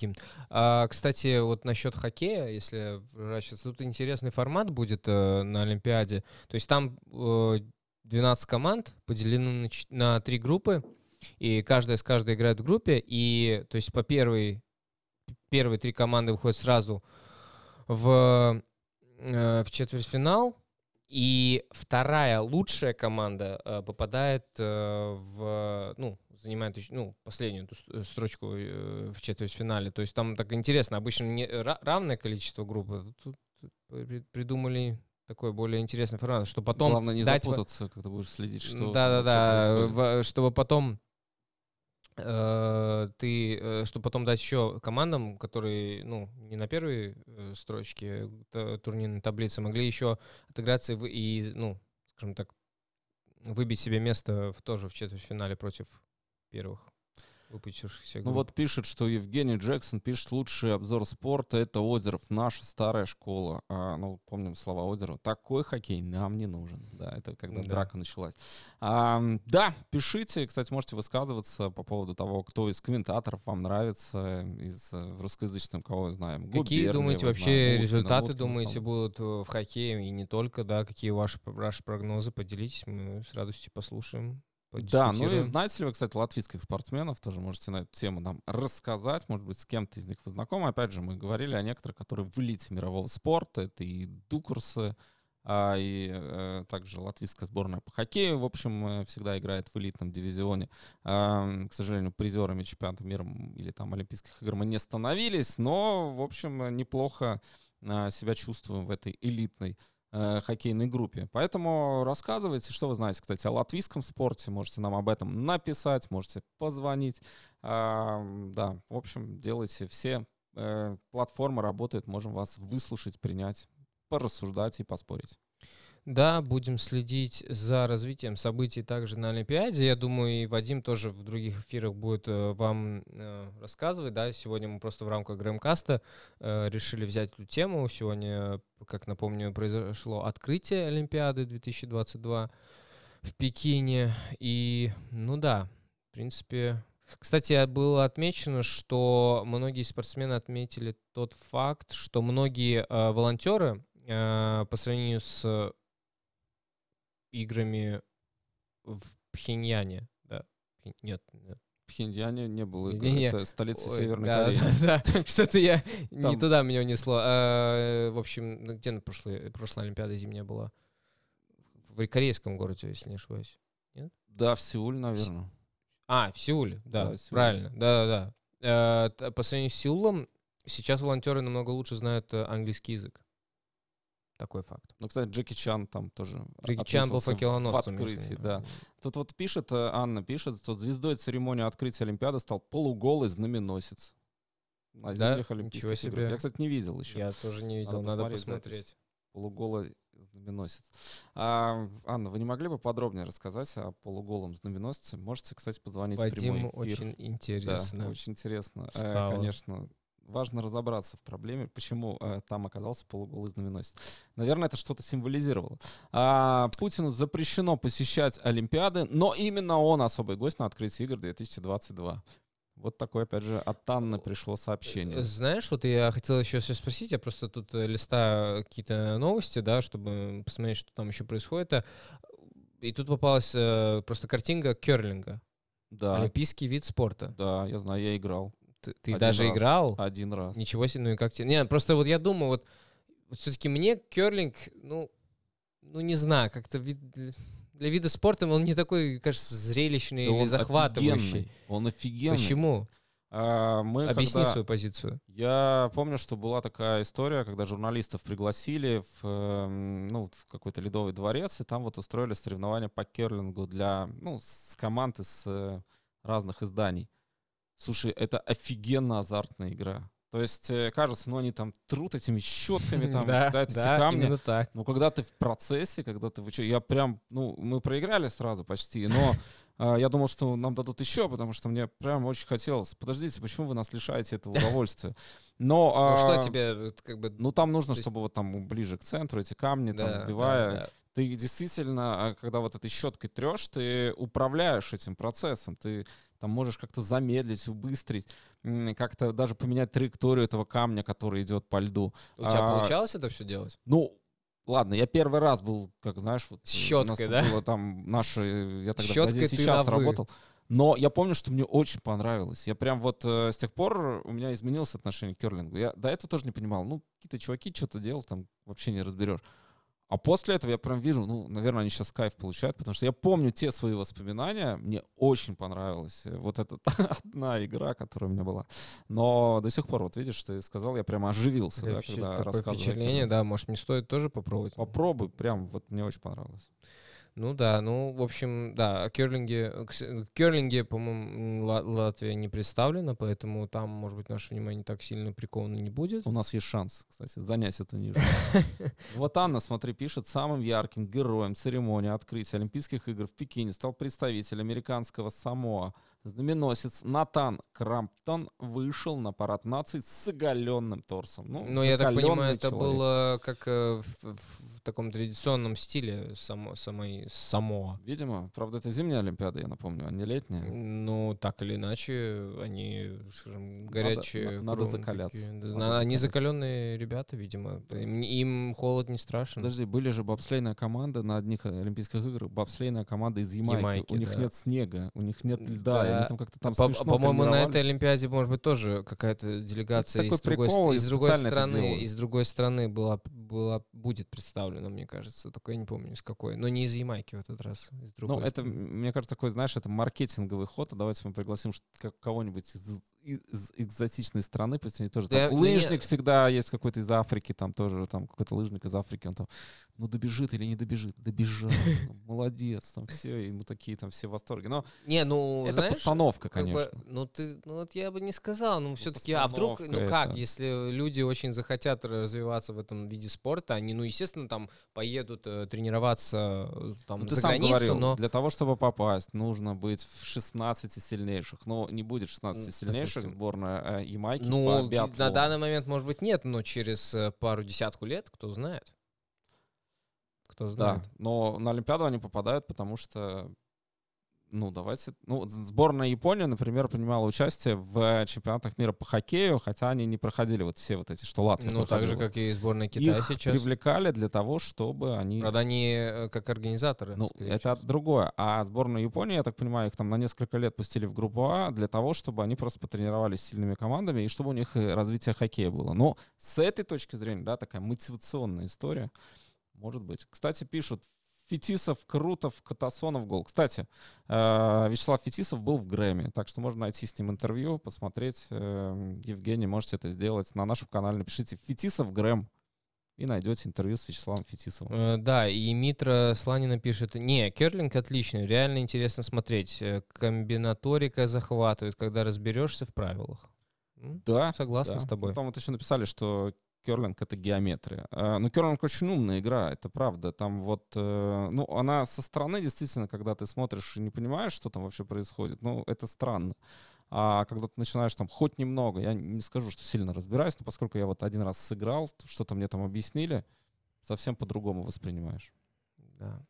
Speaker 1: гимн. А, кстати, вот насчет хоккея, если вращаться, тут интересный формат будет э, на Олимпиаде. То есть там э, 12 команд поделены на, на три группы, и каждая с каждой играет в группе, и то есть по первой первые три команды выходят сразу в, э, в четвертьфинал, и вторая лучшая команда э, попадает э, в, ну, занимает ну, последнюю эту строчку в четвертьфинале. То есть там так интересно. Обычно не, ра- равное количество групп. а Тут, тут при- придумали такой более интересный формат, что потом
Speaker 2: Главное не
Speaker 1: дать
Speaker 2: запутаться, когда будешь следить, что
Speaker 1: да-да-да, чтобы потом ты, э, чтобы потом дать еще командам, которые, ну, не на первой э, строчке турнирной таблицы, могли еще отыграться и, ну, скажем так, выбить себе место в, тоже в четвертьфинале против первых. Выпустившихся
Speaker 2: Ну
Speaker 1: групп.
Speaker 2: вот пишет, что Евгений Джексон пишет, лучший обзор спорта — это Озеров, наша старая школа. А, ну, помним слова Озерова. Такой хоккей нам не нужен. Да, это когда
Speaker 1: Да.
Speaker 2: драка началась. А, да, пишите. Кстати, можете высказываться по поводу того, кто из комментаторов вам нравится, из э, русскоязычных, кого знаем.
Speaker 1: Какие, думаете,
Speaker 2: знаем,
Speaker 1: вообще
Speaker 2: Уткина,
Speaker 1: результаты,
Speaker 2: Уткина
Speaker 1: думаете,
Speaker 2: стал.
Speaker 1: будут э, в хоккее и не только, да? Какие ваши, ваши прогнозы? Поделитесь, мы с радостью послушаем.
Speaker 2: Да, ну и знаете ли вы, кстати, латвийских спортсменов, тоже можете на эту тему нам рассказать, может быть, с кем-то из них вы знакомы. Опять же, мы говорили о некоторых, которые в элите мирового спорта, это и Дукурсы, а, и э, также латвийская сборная по хоккею, в общем, э, всегда играет в элитном дивизионе. А, к сожалению, призерами чемпионата мира или там Олимпийских игр мы не становились, но, в общем, э, неплохо а, себя чувствуем в этой элитной э, хоккейной группе. Поэтому рассказывайте, что вы знаете, кстати, о латвийском спорте. Можете нам об этом написать, можете позвонить. М, да, в общем, делайте все э, платформы работают, можем вас выслушать, принять, порассуждать и поспорить.
Speaker 1: Да, будем следить за развитием событий также на Олимпиаде. Я думаю, и Вадим тоже в других эфирах будет э, вам э, рассказывать. Да, сегодня мы просто в рамках Грэмкаста э, решили взять эту тему. Сегодня, как напомню, произошло открытие Олимпиады 2022 в Пекине. И, ну да, в принципе... Кстати, было отмечено, что многие спортсмены отметили тот факт, что многие э, волонтеры э, по сравнению с играми в Пхеньяне, да, нет, нет.
Speaker 2: В Пхеньяне не было, это,
Speaker 1: Не-не.
Speaker 2: это столица
Speaker 1: Ой,
Speaker 2: Северной
Speaker 1: да,
Speaker 2: Кореи. [LAUGHS]
Speaker 1: да, да, что-то я не
Speaker 2: Там-
Speaker 1: туда меня унесло. А, В общем, ну, где на прошлой, прошлая Олимпиада зимняя была? В корейском городе, если не ошибаюсь.
Speaker 2: Да, в Сеуле, наверное.
Speaker 1: А, в Сеуле, да,
Speaker 2: Да, Сеул.
Speaker 1: правильно, да-да-да. Э, По сравнению с Сеулом, сейчас волонтеры намного лучше знают э, английский язык. Такой факт.
Speaker 2: Ну, кстати, Джеки Чан там тоже
Speaker 1: Джеки Чан был
Speaker 2: в
Speaker 1: факелоносцем. если
Speaker 2: открытии, да. Тут вот пишет, э, Анна пишет, что звездой церемонии открытия Олимпиады стал полуголый знаменосец. На
Speaker 1: Да?
Speaker 2: зимних Олимпийских играх.
Speaker 1: себе.
Speaker 2: Я, кстати, не видел еще.
Speaker 1: Я тоже не видел,
Speaker 2: Надо
Speaker 1: надо
Speaker 2: посмотреть
Speaker 1: посмотреть.
Speaker 2: Полуголый знаменосец. А, Анна, вы не могли бы подробнее рассказать о полуголом знаменосце? Можете, кстати, позвонить в прямой
Speaker 1: Вадиму
Speaker 2: эфир.
Speaker 1: очень
Speaker 2: Да,
Speaker 1: интересно.
Speaker 2: очень интересно. Э. Конечно, важно разобраться в проблеме, почему э, там оказался полуголый знаменосец. Наверное, это что-то символизировало. А, Путину запрещено посещать Олимпиады, но именно он особый гость на открытии игр 2022. Вот такое, опять же, от Анны пришло сообщение.
Speaker 1: Э, Знаешь, вот я хотел еще сейчас спросить, я просто тут э, листаю какие-то новости, да, чтобы посмотреть, что там еще происходит. А, И тут попалась э, просто картинка керлинга,
Speaker 2: Да,
Speaker 1: олимпийский вид спорта.
Speaker 2: да, я знаю, я играл
Speaker 1: Ты, ты
Speaker 2: Один
Speaker 1: даже
Speaker 2: раз.
Speaker 1: играл?
Speaker 2: один раз.
Speaker 1: Ничего себе, ну и как тебе? Не, просто вот я думаю, вот, все-таки мне керлинг, ну, ну не знаю, как-то для вида спорта он не такой, кажется, зрелищный
Speaker 2: Да
Speaker 1: или
Speaker 2: он
Speaker 1: захватывающий.
Speaker 2: офигенный, Он офигенный.
Speaker 1: Почему?
Speaker 2: А, мы
Speaker 1: Объясни
Speaker 2: когда-
Speaker 1: свою позицию.
Speaker 2: Я помню, что была такая история, когда журналистов пригласили в, эм, ну, в какой-то ледовый дворец, и там вот устроили соревнования по керлингу для, ну, с команд из э, разных изданий. Слушай, это офигенно азартная игра. То есть, э, кажется, ну, они там трут этими щетками, там, [LAUGHS]
Speaker 1: да,
Speaker 2: кидают эти
Speaker 1: да,
Speaker 2: камни.
Speaker 1: так.
Speaker 2: Ну, когда ты в процессе, когда ты... Я прям... Ну, мы проиграли сразу почти, но я думал, что нам дадут еще, потому что мне прям очень хотелось. Подождите, почему вы нас лишаете этого [LAUGHS] удовольствия? Но...
Speaker 1: Ну
Speaker 2: а,
Speaker 1: что тебе, как бы...
Speaker 2: Ну, там нужно,
Speaker 1: есть-
Speaker 2: чтобы вот там ближе к центру эти камни,
Speaker 1: да,
Speaker 2: там,
Speaker 1: да,
Speaker 2: вбивая...
Speaker 1: да.
Speaker 2: Ты действительно, а, когда вот этой щеткой трешь, ты управляешь этим процессом. Ты там можешь как-то замедлить, убыстрить, как-то даже поменять траекторию этого камня, который идет по льду.
Speaker 1: У тебя
Speaker 2: а,
Speaker 1: получалось это все делать?
Speaker 2: Ну, ладно, я первый раз был, как знаешь, вот
Speaker 1: С
Speaker 2: э, у нас
Speaker 1: щеткой, да?
Speaker 2: было там наши, я тогда
Speaker 1: Щеткой
Speaker 2: сейчас работал. Но я помню, что мне очень понравилось. Я прям вот э, с тех пор у меня изменилось отношение к керлингу. Я до этого тоже не понимал. Ну, какие-то чуваки что-то делают, там вообще не разберешь. А после этого я прям вижу, ну, наверное, они сейчас кайф получают, потому что я помню те свои воспоминания, мне очень понравилась э, вот эта [LAUGHS] одна игра, которая у меня была. Но до сих пор, вот видишь, ты сказал, я прямо оживился,
Speaker 1: Такое
Speaker 2: да, когда рассказывал.
Speaker 1: впечатление, да, может, мне стоит тоже попробовать?
Speaker 2: Попробуй, прям вот мне очень понравилось.
Speaker 1: Ну да, ну, в общем, да, керлинге, керлинге, по-моему, Латвия не представлена, поэтому там, может быть, наше внимание так сильно приковано не будет.
Speaker 2: У нас есть шанс, кстати, занять эту нишу. [LAUGHS] Вот Анна, смотри, пишет, самым ярким героем церемонии открытия Олимпийских игр в Пекине стал представитель американского Самоа знаменосец Натан Крамптон вышел на парад наций с оголенным торсом.
Speaker 1: Ну, ну я так понимаю, это было как э, в, в таком традиционном стиле само, самой Самоа.
Speaker 2: Видимо. Правда, это зимняя Олимпиада, я напомню, а не летняя.
Speaker 1: Ну, так или иначе, они, скажем, горячие.
Speaker 2: Надо, надо закаляться.
Speaker 1: Такие. Надо они закаленные ребята, видимо. Им, им холод не страшен.
Speaker 2: Подожди, были же бобслейная команда на одних Олимпийских играх, бобслейная команда из Ямайки. Ямайки у них да. нет снега, у них нет льда, они там как-то там
Speaker 1: По- По-моему, на этой Олимпиаде, может быть, тоже какая-то делегация из другой, из другой страны, из другой страны была, была, будет представлена, мне кажется. Только я не помню, из какой. Но не из Ямайки в этот раз. Из
Speaker 2: ну, это, мне кажется, такой, знаешь, это маркетинговый ход. А давайте мы пригласим кого-нибудь из из экзотичной страны, пусть они тоже да, там, лыжник не... всегда есть какой-то из Африки, там тоже там какой-то лыжник из Африки, он там, ну добежит или не добежит, добежал, молодец, там все, мы такие там все в восторге. Но
Speaker 1: не, ну
Speaker 2: это знаешь, постановка, конечно.
Speaker 1: Как бы, ну ты, ну вот я бы не сказал, ну все-таки, а вдруг, ну как, это... если люди очень захотят развиваться в этом виде спорта, они, ну естественно, там поедут э, тренироваться э, там ну, за ты границу, сам говорил, но
Speaker 2: для того, чтобы попасть, нужно быть в 16 сильнейших, но не будет 16 сильнейших Шек, сборная э, Ямайки
Speaker 1: ну, на данный момент, может быть, нет, но через э, пару десятку лет, кто знает.
Speaker 2: Кто знает. Да, но на Олимпиаду они попадают, потому что ну, давайте... Ну, сборная Японии, например, принимала участие в чемпионатах мира по хоккею, хотя они не проходили вот все вот эти, что Латвия
Speaker 1: Ну, так же, как и сборная Китая
Speaker 2: Их
Speaker 1: сейчас.
Speaker 2: привлекали для того, чтобы они...
Speaker 1: Правда, они э, как организаторы.
Speaker 2: Ну, это всего. другое. А сборная Японии, я так понимаю, их там на несколько лет пустили в группу А для того, чтобы они просто потренировались с сильными командами и чтобы у них развитие хоккея было. Но с этой точки зрения, да, такая мотивационная история, может быть. Кстати, пишут Фетисов, Крутов, Катасонов гол. Кстати, э, Вячеслав Фетисов был в Грэмми, так что можно найти с ним интервью, посмотреть. Э, Евгений, можете это сделать на нашем канале. Напишите «Фетисов Грэм» и найдете интервью с Вячеславом Фетисовым.
Speaker 1: Э, да, и Митра Сланина пишет, не, керлинг отличный, реально интересно смотреть. Комбинаторика захватывает, когда разберешься в правилах.
Speaker 2: Да.
Speaker 1: Согласен
Speaker 2: да.
Speaker 1: с тобой.
Speaker 2: Потом вот еще написали, что керлинг — это геометрия. А, ну, керлинг очень умная игра, это правда. Там вот, э, ну, она со стороны действительно, когда ты смотришь и не понимаешь, что там вообще происходит, ну, это странно. А когда ты начинаешь там хоть немного, я не скажу, что сильно разбираюсь, но поскольку я вот один раз сыграл, что-то мне там объяснили, совсем по-другому воспринимаешь.
Speaker 1: Да,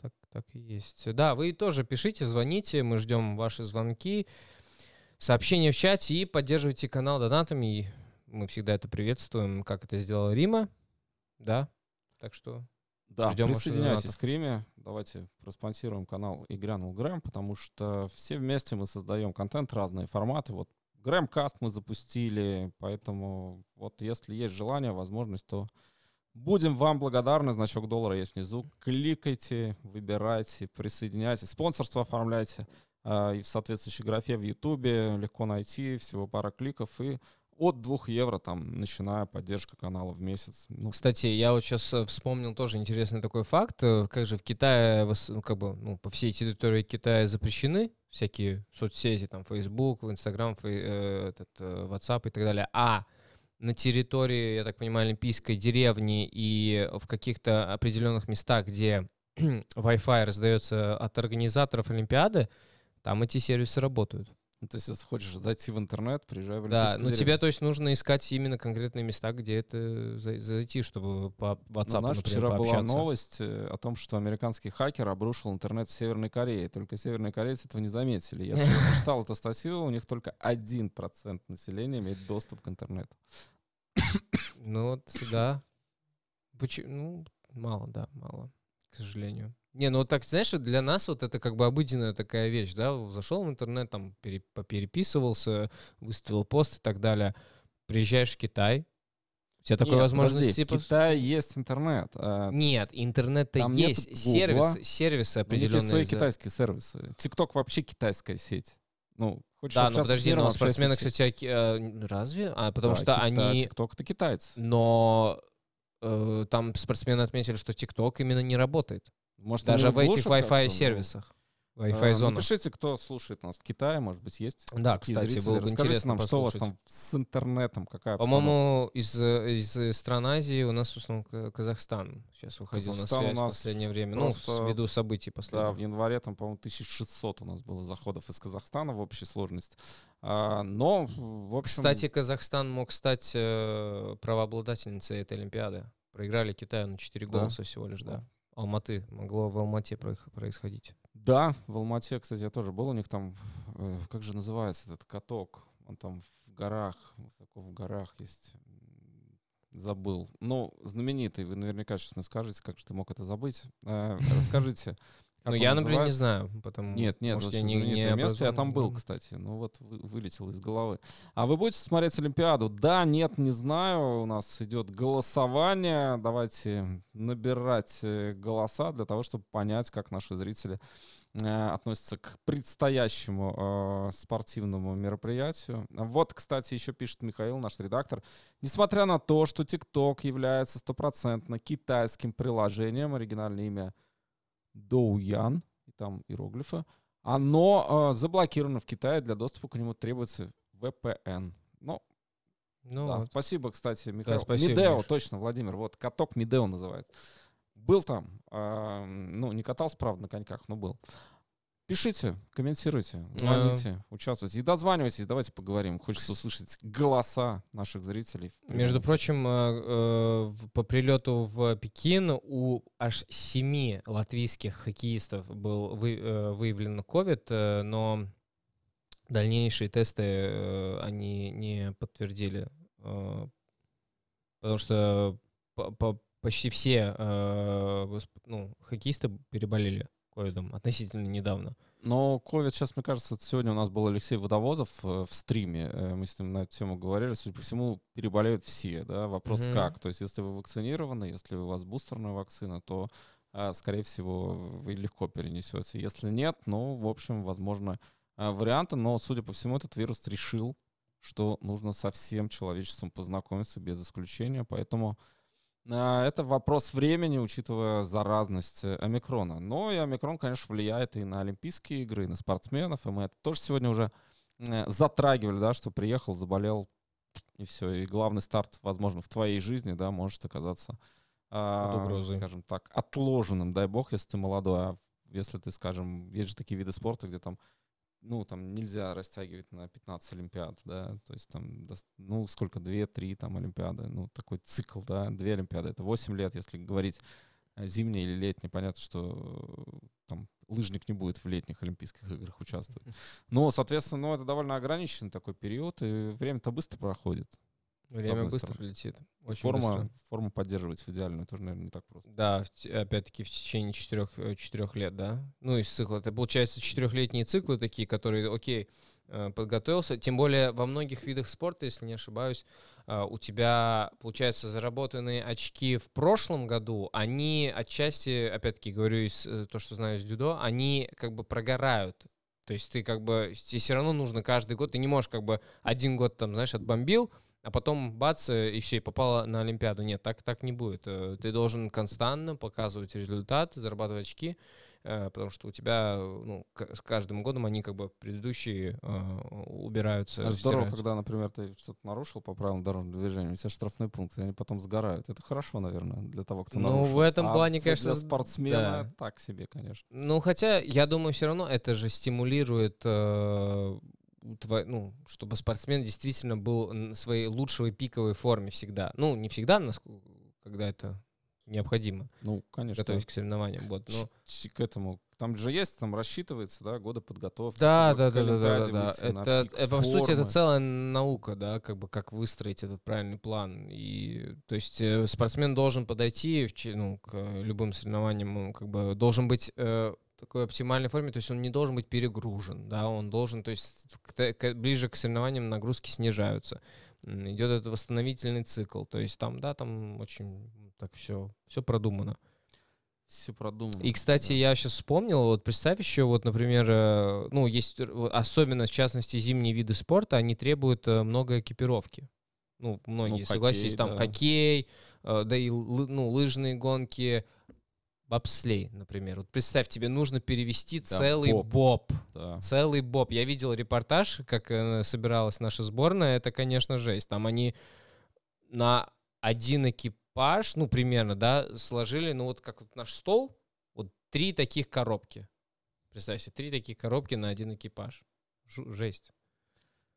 Speaker 1: так, так и есть. Да, вы тоже пишите, звоните, мы ждем ваши звонки, сообщения в чате и поддерживайте канал донатами. Мы всегда это приветствуем, как это сделала Рима. Да, так что
Speaker 2: да, Ждем присоединяйтесь к Риме. Давайте проспонсируем канал и грянул Грэм, потому что все вместе мы создаем контент, разные форматы. Вот Грэм Каст мы запустили, поэтому вот если есть желание, возможность, то будем вам благодарны. Значок доллара есть внизу. Кликайте, выбирайте, присоединяйтесь, спонсорство оформляйте. А, и в соответствующей графе в Ютубе легко найти, всего пара кликов и от 2 евро, там, начиная поддержка канала в месяц.
Speaker 1: Ну. Кстати, я вот сейчас э, вспомнил тоже интересный такой факт. Э, как же в Китае, ну, как бы, ну, по всей территории Китая запрещены всякие соцсети, там, Facebook, Instagram, э, этот, WhatsApp и так далее. А на территории, я так понимаю, Олимпийской деревни и в каких-то определенных местах, где [CLEARS THROAT] Wi-Fi раздается от организаторов Олимпиады, там эти сервисы работают.
Speaker 2: Ну, то есть, если хочешь зайти в интернет, приезжай в
Speaker 1: Да, но тебе, то есть, нужно искать именно конкретные места, где это зайти, чтобы по WhatsApp,
Speaker 2: например, вчера пообщаться. была новость э, о том, что американский хакер обрушил интернет в Северной Корее. Только северные корейцы этого не заметили. Я [LAUGHS] читал эту статью, у них только 1% населения имеет доступ к интернету.
Speaker 1: Ну вот, да. Ну, мало, да, мало, к сожалению. Не, ну так, знаешь, для нас вот это как бы обыденная такая вещь, да, зашел в интернет, там, пере, переписывался, выставил пост и так далее. Приезжаешь в Китай, у тебя такой возможности...
Speaker 2: Типа... В Китае есть интернет.
Speaker 1: А... Нет, интернет-то есть. Сервис, сервисы определенные.
Speaker 2: Ну, свои за... китайские сервисы. ТикТок вообще китайская сеть. Ну,
Speaker 1: хочешь да, но подожди, но спортсмены, кстати, э, разве? А, потому да, что Китай, они...
Speaker 2: ТикТок — это китайцы.
Speaker 1: Но э, там спортсмены отметили, что ТикТок именно не работает.
Speaker 2: Может,
Speaker 1: Даже в этих Wi-Fi
Speaker 2: ну,
Speaker 1: сервисах.
Speaker 2: а,
Speaker 1: Wi-Fi зонах.
Speaker 2: Напишите, кто слушает нас в Китае, может быть, есть.
Speaker 1: Да, кстати,
Speaker 2: зрители.
Speaker 1: было бы
Speaker 2: Расскажите
Speaker 1: интересно
Speaker 2: нам, что у вас
Speaker 1: послушать.
Speaker 2: там с интернетом, какая?
Speaker 1: По-моему, из, из стран Азии у нас в основном Ка- Казахстан сейчас выходил
Speaker 2: Казахстан у
Speaker 1: на связь в
Speaker 2: нас
Speaker 1: последнее время. Ну,
Speaker 2: просто-
Speaker 1: ввиду событий
Speaker 2: Да, в
Speaker 1: последних.
Speaker 2: январе там, по-моему, 1600 у нас было заходов из Казахстана в общей сложности. А, но, в общем...
Speaker 1: Кстати, Казахстан мог стать э, правообладательницей этой Олимпиады. Проиграли Китаю на 4
Speaker 2: Да?
Speaker 1: голоса всего лишь, да. Алматы. Могло в Алмате происходить.
Speaker 2: Да, в Алмате, кстати, я тоже был. У них там, э, как же называется этот каток? Он там в горах, высоко в горах есть. Забыл. Ну, знаменитый. Вы наверняка сейчас мне скажете, как же ты мог это забыть. Э, Расскажите. [LAUGHS] как
Speaker 1: Ну, я, например, не
Speaker 2: называется?
Speaker 1: знаю. Потому,
Speaker 2: Нет, нет,
Speaker 1: может, я не, не
Speaker 2: знаменитое место. Я там был, кстати. Ну вот вы- вылетел из головы. А вы будете смотреть Олимпиаду? Да, нет, не знаю. У нас идет голосование. Давайте набирать э, голоса для того, чтобы понять, как наши зрители э, относятся к предстоящему э, спортивному мероприятию. Вот, кстати, еще пишет Михаил, наш редактор. Несмотря на то, что TikTok является стопроцентно китайским приложением, оригинальное имя Доуян, и там иероглифы, оно э, заблокировано в Китае, для доступа к нему требуется VPN. Ну,
Speaker 1: Ну,
Speaker 2: да,
Speaker 1: вот.
Speaker 2: спасибо, кстати, Михаил.
Speaker 1: спасибо,
Speaker 2: Мидео,
Speaker 1: Миш.
Speaker 2: точно, Владимир, вот, каток Мидео называется. Был там, э, ну, не катался, правда, на коньках, но был. Пишите, комментируйте, звоните, участвуйте и дозванивайтесь, давайте поговорим. Хочется услышать голоса наших зрителей.
Speaker 1: Между прочим, э, э, по прилету в Пекин у аж семи латвийских хоккеистов был вы- э, выявлен COVID, э, но дальнейшие тесты э, они не подтвердили, э, потому что по- по- почти все э, ну, хоккеисты переболели ковидом относительно недавно.
Speaker 2: Но ковид сейчас, мне кажется, сегодня у нас был Алексей Водовозов э, в стриме. э, Мы с ним на эту тему говорили. Судя по всему, переболеют все. Да? Вопрос
Speaker 1: Мгм.
Speaker 2: как? То есть, если вы вакцинированы, если у вас бустерная вакцина, то, а, скорее всего, вы легко перенесете. Если нет, ну, в общем, возможно, а, варианты. Но, судя по всему, этот вирус решил, что нужно со всем человечеством познакомиться без исключения. Поэтому это вопрос времени, учитывая заразность э, омикрона. Но и омикрон, конечно, влияет и на Олимпийские игры, и на спортсменов. И мы это тоже сегодня уже э, затрагивали, да, что приехал, заболел, и все. И главный старт, возможно, в твоей жизни, да, может оказаться, а,
Speaker 1: угрозой.
Speaker 2: скажем так, отложенным, дай бог, если ты молодой. А если ты, скажем, есть же такие виды спорта, где там ну, там нельзя растягивать на 15 Олимпиад, да, то есть там, ну, сколько, 2-3 там Олимпиады, ну, такой цикл, да, 2 Олимпиады, это 8 лет, если говорить э, зимний или летний, понятно, что э, там лыжник не будет в летних Олимпийских играх участвовать. Но, соответственно, ну, это довольно ограниченный такой период, и время-то быстро проходит.
Speaker 1: Время быстро
Speaker 2: стороны.
Speaker 1: летит. Очень
Speaker 2: Форма,
Speaker 1: быстро.
Speaker 2: форму поддерживать в идеальную тоже, наверное, не так просто.
Speaker 1: Да, опять-таки в течение четырех, э, четырех лет, да? Ну, из цикла. Это, получается, четырехлетние циклы такие, которые, окей, э, подготовился. Тем более во многих видах спорта, если не ошибаюсь, а, у тебя, получается, заработанные очки в прошлом году, они отчасти, опять-таки, говорю из э, то, что знаю из дюдо, они как бы прогорают. То есть ты как бы, тебе все равно нужно каждый год, ты не можешь как бы один год там, знаешь, отбомбил, а потом бац, э, и все, и попала на Олимпиаду. Нет, так, так не будет. Э, Ты должен константно показывать результат, зарабатывать очки, э, потому что у тебя, ну, с каждым годом они как бы предыдущие э, убираются.
Speaker 2: А здорово,
Speaker 1: стираются.
Speaker 2: когда, например, ты что-то нарушил по правилам дорожного движения, у тебя штрафные пункты, они потом сгорают. Это хорошо, наверное, для того, кто
Speaker 1: Ну,
Speaker 2: нарушил.
Speaker 1: в этом
Speaker 2: А
Speaker 1: плане, конечно,
Speaker 2: Для спортсмена
Speaker 1: да.
Speaker 2: так себе, конечно.
Speaker 1: Ну, хотя, я думаю, все равно это же стимулирует, э, тво- ну, чтобы спортсмен действительно был в своей лучшей пиковой форме всегда. Ну, не всегда, когда это необходимо,
Speaker 2: Ну, конечно.
Speaker 1: готовясь к соревнованиям. Вот, но...
Speaker 2: К этому. Там же есть, там рассчитывается, да, годы подготовки.
Speaker 1: Да, да, да, да, да, да, Это,
Speaker 2: пик
Speaker 1: э, по сути, это целая наука, да, как бы как выстроить этот правильный план. И, то есть, э, спортсмен должен подойти ну, к любым соревнованиям, он как бы должен быть э, такой оптимальной форме, то есть он не должен быть перегружен, да, он должен, то есть к к- ближе к соревнованиям нагрузки снижаются. Идет этот восстановительный цикл, то есть там, да, там очень так все, все продумано.
Speaker 2: Все продумано.
Speaker 1: И, кстати,
Speaker 2: да.
Speaker 1: я сейчас вспомнил, вот представь еще, вот, например, э, ну, есть, особенно, в частности, зимние виды спорта, они требуют э, много экипировки. Ну, многие,
Speaker 2: Ну, хоккей,
Speaker 1: там
Speaker 2: да.
Speaker 1: хоккей, э, да и ну, лыжные гонки, бобслей, например. Вот представь, тебе нужно перевести
Speaker 2: Да,
Speaker 1: целый
Speaker 2: боб.
Speaker 1: боб.
Speaker 2: Да.
Speaker 1: Целый боб. Я видел репортаж, как э, собиралась наша сборная. Это, конечно, жесть. Там они на один экипаж, ну, примерно, да, сложили, ну, вот как вот наш стол, вот три таких коробки. Представь себе, три таких коробки на один экипаж. Жу- жесть.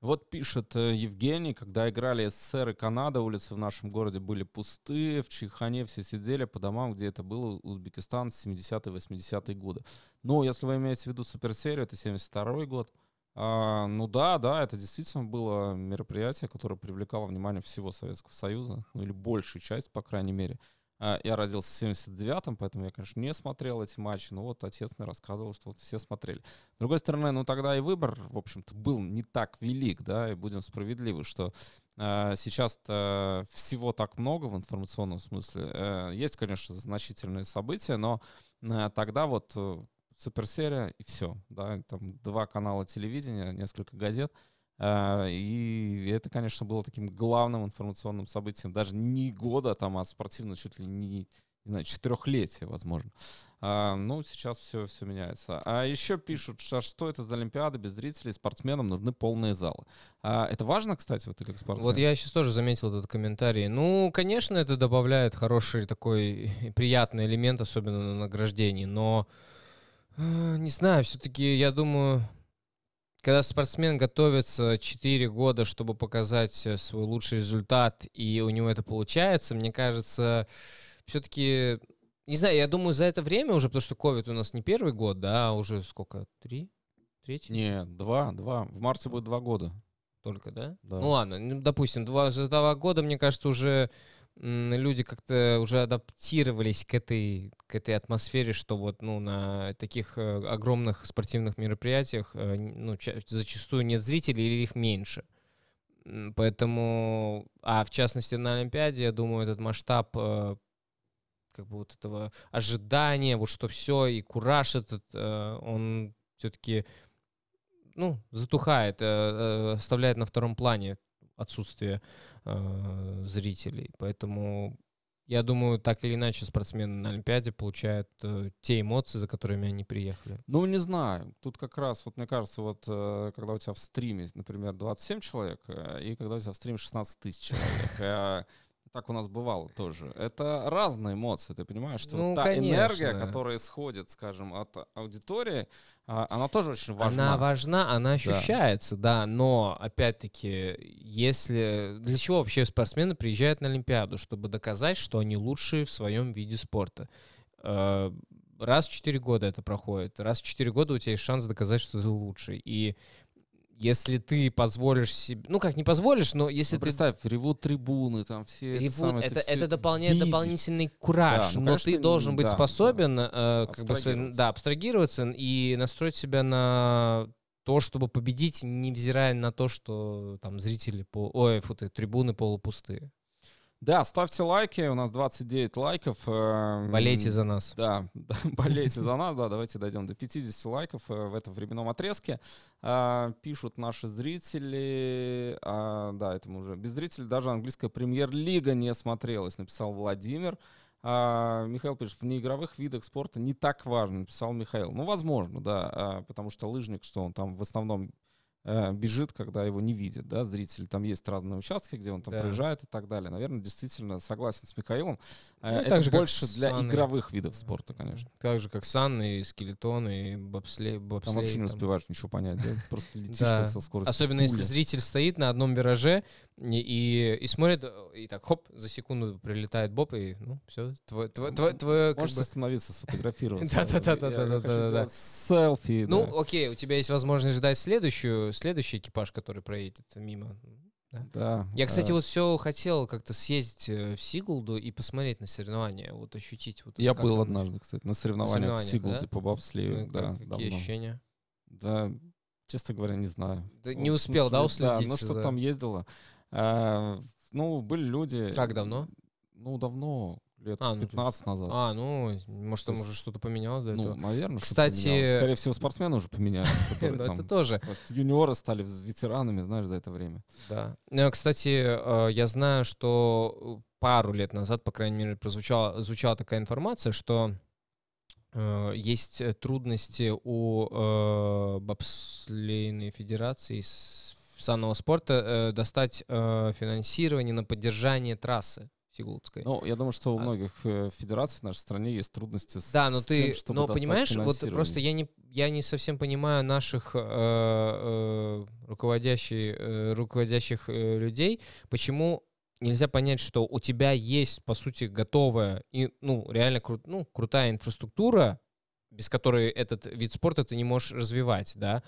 Speaker 2: Вот пишет э, Евгений, когда играли СССР и Канада, улицы в нашем городе были пустые, в Чайхане все сидели по домам, где это было Узбекистан 70-е, 80-е годы. Ну, если вы имеете в виду суперсерию, это 72 год. А, ну да, да, это действительно было мероприятие, которое привлекало внимание всего Советского Союза, ну или большей части, по крайней мере. А, Я родился в 79-м, поэтому я, конечно, не смотрел эти матчи, но вот отец мне рассказывал, что вот все смотрели. С другой стороны, ну тогда и выбор, в общем-то, был не так велик, да, и будем справедливы, что э, сейчас-то всего так много в информационном смысле. Э, есть, конечно, значительные события, но э, тогда вот э, суперсерия и все, да, там два канала телевидения, несколько газет, и это, конечно, было таким главным информационным событием, даже не года там, а спортивно чуть ли не, не знаю, четырехлетие, возможно. А, ну, сейчас все, все меняется. А еще пишут, что, что это за Олимпиада без зрителей, спортсменам нужны полные залы. А, это важно, кстати, вот ты как спортсмен?
Speaker 1: Вот я сейчас тоже заметил этот комментарий. Ну, конечно, это добавляет хороший такой [LAUGHS] приятный элемент, особенно на награждении, но не знаю, все-таки я думаю, когда спортсмен готовится 4 года, чтобы показать э, свой лучший результат, и у него это получается, мне кажется, все-таки, не знаю, я думаю, за это время уже, потому что COVID у нас не первый год, да, а уже сколько, три? Третий?
Speaker 2: Нет, два, два. В марте будет два года.
Speaker 1: Только, да?
Speaker 2: Да.
Speaker 1: Ну ладно, ну, допустим, два, за два года, мне кажется, уже люди как-то уже адаптировались к этой, к этой атмосфере, что вот ну, на таких э, огромных спортивных мероприятиях э, ну, ча- зачастую нет зрителей или их меньше. Поэтому, а в частности на Олимпиаде, я думаю, этот масштаб э, как бы вот этого ожидания, вот что все, и кураж этот, он все-таки ну, затухает, оставляет на втором плане отсутствие э, зрителей. Поэтому я думаю, так или иначе спортсмены на Олимпиаде получают э, те эмоции, за которыми они приехали.
Speaker 2: Ну, не знаю. Тут как раз, вот мне кажется, вот э, когда у тебя в стриме, например, 27 человек, э, и когда у тебя в стриме 16 тысяч человек, э, так у нас бывало тоже. Это разные эмоции, ты понимаешь, что
Speaker 1: Ну,
Speaker 2: та энергия,
Speaker 1: конечно.
Speaker 2: которая исходит, скажем, от аудитории, а, она тоже очень важна.
Speaker 1: Она важна, она ощущается, да. но опять-таки, если для чего вообще спортсмены приезжают на Олимпиаду, чтобы доказать, что они лучшие в своем виде спорта. Э, Раз в 4 года это проходит. Раз в 4 года у тебя есть шанс доказать, что ты лучший. И если ты позволишь себе, ну как не позволишь, но если
Speaker 2: Ну,
Speaker 1: ты
Speaker 2: представь, ревут трибуны, там все...
Speaker 1: Ревут,
Speaker 2: самое, ты
Speaker 1: это,
Speaker 2: всё
Speaker 1: это дополняет дополнительный кураж.
Speaker 2: Да, ну,
Speaker 1: но
Speaker 2: конечно,
Speaker 1: ты должен быть
Speaker 2: да, да.
Speaker 1: способен э, как бы, да, абстрагироваться и настроить себя на то, чтобы победить, невзирая на то, что там зрители, по... ой, фу ты, трибуны полупустые.
Speaker 2: Да, ставьте лайки, у нас 29 лайков. э,
Speaker 1: Болейте за нас.
Speaker 2: Да, [LAUGHS] да, болейте за нас, да, давайте дойдем до 50 лайков э, в этом временном отрезке. А, Пишут наши зрители, а, да, это мы уже, без зрителей даже английская премьер-лига не смотрелась, написал Владимир. А, Михаил пишет, в неигровых видах спорта не так важно, написал Михаил. Ну, возможно, да, а, потому что лыжник, что он там в основном бежит, когда его не видят, да, зрители. Там есть разные участки, где он там
Speaker 1: Да.
Speaker 2: проезжает и так далее. Наверное, действительно согласен с Михаилом. Э,
Speaker 1: Ну,
Speaker 2: Это
Speaker 1: так же,
Speaker 2: больше для
Speaker 1: Анной.
Speaker 2: игровых видов спорта, конечно.
Speaker 1: Так же, как санны, и скелетон, и бобслей.
Speaker 2: Там
Speaker 1: бобслей,
Speaker 2: вообще не
Speaker 1: там.
Speaker 2: успеваешь ничего понять, да? Просто [LAUGHS] летишь со скоростью
Speaker 1: Особенно если зритель стоит на одном вираже и, и, смотрит, и так хоп, за секунду прилетает боб, и ну, все, твое, твое, твое, как
Speaker 2: Можешь
Speaker 1: бы-
Speaker 2: остановиться, сфотографироваться. [LAUGHS] Сделать Селфи,
Speaker 1: Ну,
Speaker 2: да.
Speaker 1: окей, у тебя есть возможность ждать следующую, следующий экипаж, который проедет мимо.
Speaker 2: Да.
Speaker 1: Я, кстати,
Speaker 2: э,
Speaker 1: вот все хотел как-то съездить э, в Сигулду и посмотреть на соревнования, вот ощутить. Вот
Speaker 2: Я был однажды, кстати, на соревнованиях в Сигулде
Speaker 1: да?
Speaker 2: по
Speaker 1: Ну,
Speaker 2: бобслею.
Speaker 1: и
Speaker 2: Да,
Speaker 1: как- какие ощущения?
Speaker 2: Да, честно говоря, не знаю.
Speaker 1: Ты
Speaker 2: Ну,
Speaker 1: не успел, да,
Speaker 2: смысле,
Speaker 1: уследить?
Speaker 2: ну что
Speaker 1: за-
Speaker 2: там ездила. А, Ну, были люди...
Speaker 1: Как давно?
Speaker 2: Ну, давно, лет
Speaker 1: А, ну, то есть-
Speaker 2: 15 назад.
Speaker 1: А, ну, может, там уже что-то поменялось до
Speaker 2: Ну,
Speaker 1: этого.
Speaker 2: наверное, что-то
Speaker 1: Кстати-.
Speaker 2: Скорее всего, спортсмены уже поменялись. [LAUGHS]
Speaker 1: Ну, это тоже.
Speaker 2: юниоры стали ветеранами, знаешь, за это время.
Speaker 1: Да. Ну, Кстати, э, я знаю, что пару лет назад, по крайней мере, прозвучала, звучала такая информация, что э, есть трудности у э, бобслейной федерации с санного спорта э, достать э, финансирование на поддержание трассы Сигултской.
Speaker 2: Ну, я думаю, что у а многих э, федераций в нашей стране есть трудности с
Speaker 1: Да, но ты,
Speaker 2: тем, чтобы
Speaker 1: но понимаешь, вот просто я не, я не совсем понимаю наших э, э, руководящих, э, руководящих э, людей, почему нельзя понять, что у тебя есть, по сути, готовая и, ну, реально кру, ну, крутая инфраструктура, без которой этот вид спорта ты не можешь развивать, да,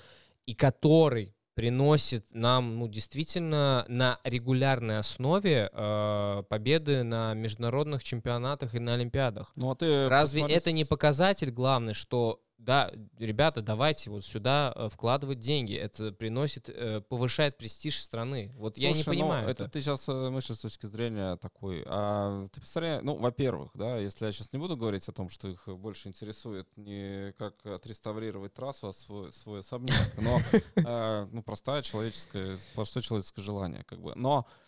Speaker 1: и который приносит нам, ну, действительно на регулярной основе э, победы на международных чемпионатах и на Олимпиадах.
Speaker 2: Ну, а ты
Speaker 1: Разве
Speaker 2: посмотри
Speaker 1: это не показатель главный, что да, ребята, давайте вот сюда э, вкладывать деньги. Это приносит, э, повышает престиж страны. Вот я не
Speaker 2: Слушай, ну,
Speaker 1: понимаю
Speaker 2: это.
Speaker 1: это.
Speaker 2: ты сейчас мыслишь с точки зрения такой. А ты представляешь, ну, во-первых, да, если я сейчас не буду говорить о том, что их больше интересует не как отреставрировать трассу, а свой, свой особняк, но [LAUGHS] э, ну, простая человеческое, простое человеческое желание, как бы. Но э,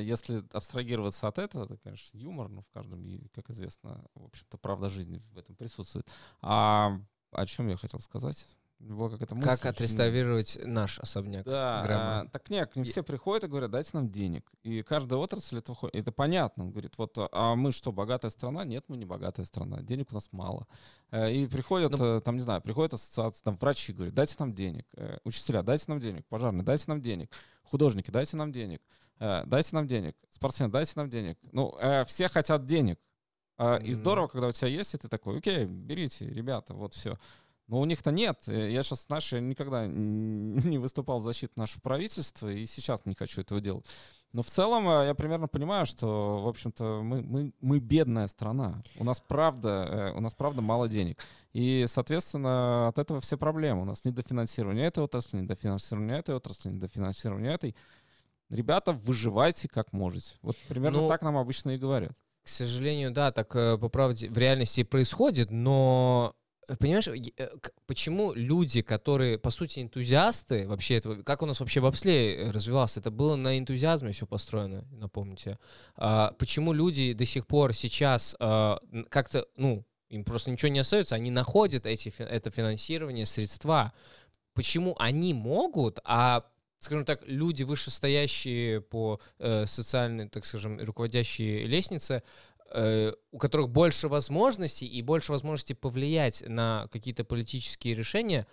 Speaker 2: если абстрагироваться от этого, это, конечно, юмор, но в каждом, как известно, в общем-то, правда жизни в этом присутствует. А о чем я хотел сказать? Была какая-то мысль
Speaker 1: Как отреставрировать наш особняк
Speaker 2: да, а, так нет, к ним
Speaker 1: Я-
Speaker 2: все приходят и говорят, дайте нам денег. И каждая отрасль это выходит. Это понятно. Он говорит, вот, а мы что, богатая страна? Нет, мы не богатая страна. Денег у нас мало. Э, И приходят,
Speaker 1: Ну-
Speaker 2: э, там, не знаю, приходят ассоциации, там, врачи говорят, дайте нам денег. Э, Учителя, дайте нам денег. Пожарные, дайте нам денег. Художники, дайте нам денег. Дайте нам денег. Спортсмены, дайте нам денег. Ну, все хотят денег. А, И здорово, когда у тебя есть, и ты такой, окей, берите, ребята, вот все. Но у них-то нет. Э, Я сейчас, знаешь, я никогда не выступал в защиту нашего правительства, и сейчас не хочу этого делать. Но в целом э, я примерно понимаю, что, в общем-то, мы, мы, мы бедная страна. У нас правда, э, у нас правда мало денег. И, соответственно, от этого все проблемы. У нас недофинансирование этой отрасли, недофинансирование этой отрасли, недофинансирование этой. Ребята, выживайте как можете. Вот примерно
Speaker 1: Ну,
Speaker 2: так нам обычно и говорят.
Speaker 1: К сожалению, да, так по правде в реальности и происходит, но понимаешь, э, почему люди, которые по сути энтузиасты вообще этого, как у нас вообще бобслей э, развивался, это было на энтузиазме все построено, напомните. А, почему люди до сих пор сейчас а, как-то, ну, им просто ничего не остается, они находят эти, это финансирование, средства. Почему они могут, а скажем так, люди, вышестоящие по э, социальной, так скажем, руководящей лестнице, у которых больше возможностей и больше возможностей повлиять на какие-то политические решения,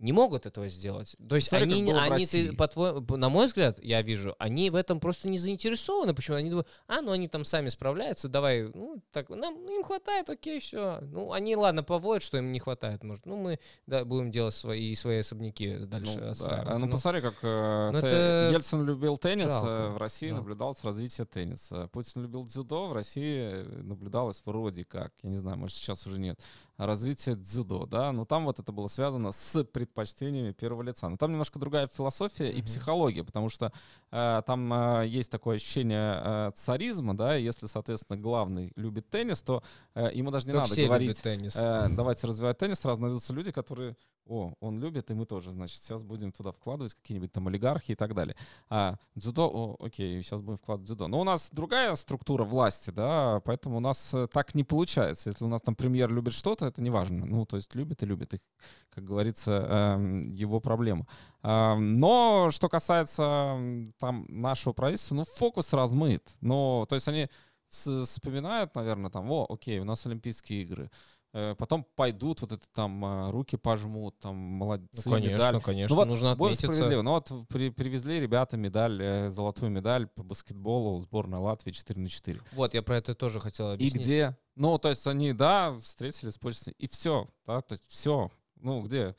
Speaker 1: не могут этого сделать. То есть
Speaker 2: Смотри,
Speaker 1: они, они ты, по по- на мой взгляд, я вижу, они в этом просто не заинтересованы. Почему? Они думают, а, ну они там сами справляются, давай, ну, так, нам им хватает, окей, все. Ну, они, ладно, поводят, что им не хватает, может. Ну, мы, да, будем делать свои, свои особняки дальше
Speaker 2: Ну, да.
Speaker 1: отстраивать.
Speaker 2: А, ну,
Speaker 1: Ну,
Speaker 2: посмотри, как э,
Speaker 1: ну,
Speaker 2: те-
Speaker 1: это
Speaker 2: Ельцин любил теннис,
Speaker 1: жалко,
Speaker 2: э, в России
Speaker 1: жалко.
Speaker 2: наблюдалось развитие тенниса. Путин любил дзюдо, в России наблюдалось вроде как, я не знаю, может сейчас уже нет, развитие дзюдо, да, но там вот это было связано с предпочтениями первого лица. Но там немножко другая философия и
Speaker 1: Мгм.
Speaker 2: психология, потому что э, там э, есть такое ощущение э, царизма, да, и если, соответственно, главный любит теннис, то э, ему даже не
Speaker 1: то
Speaker 2: надо
Speaker 1: все
Speaker 2: говорить,
Speaker 1: теннис.
Speaker 2: Э, давайте развивать теннис, сразу найдутся люди, которые, о, он любит, и мы тоже, значит, сейчас будем туда вкладывать какие-нибудь там олигархи и так далее. А дзюдо, о, окей, сейчас будем вкладывать дзюдо. Но у нас другая структура власти, да, поэтому у нас э, так не получается. Если у нас там премьер любит что-то, это не важно. Ну, то есть любит и любит, и, как говорится, эм, его проблема. Ам, Но что касается там нашего правительства, ну, фокус размыт. Но, то есть они вспоминают, наверное, там, о, окей, у нас Олимпийские игры. Э, Потом пойдут, вот это там э, руки пожмут, там молодцы,
Speaker 1: Ну, конечно,
Speaker 2: медаль.
Speaker 1: конечно,
Speaker 2: Ну вот,
Speaker 1: нужно отметиться.
Speaker 2: справедливо. Ну вот при- привезли ребята медаль, э, золотую медаль по баскетболу, сборная Латвии 4 на 4.
Speaker 1: Вот, я про это тоже хотел
Speaker 2: И
Speaker 1: объяснить.
Speaker 2: где? Ну, то есть они, да, встретились, почти, и все, да, то есть все. Ну, где?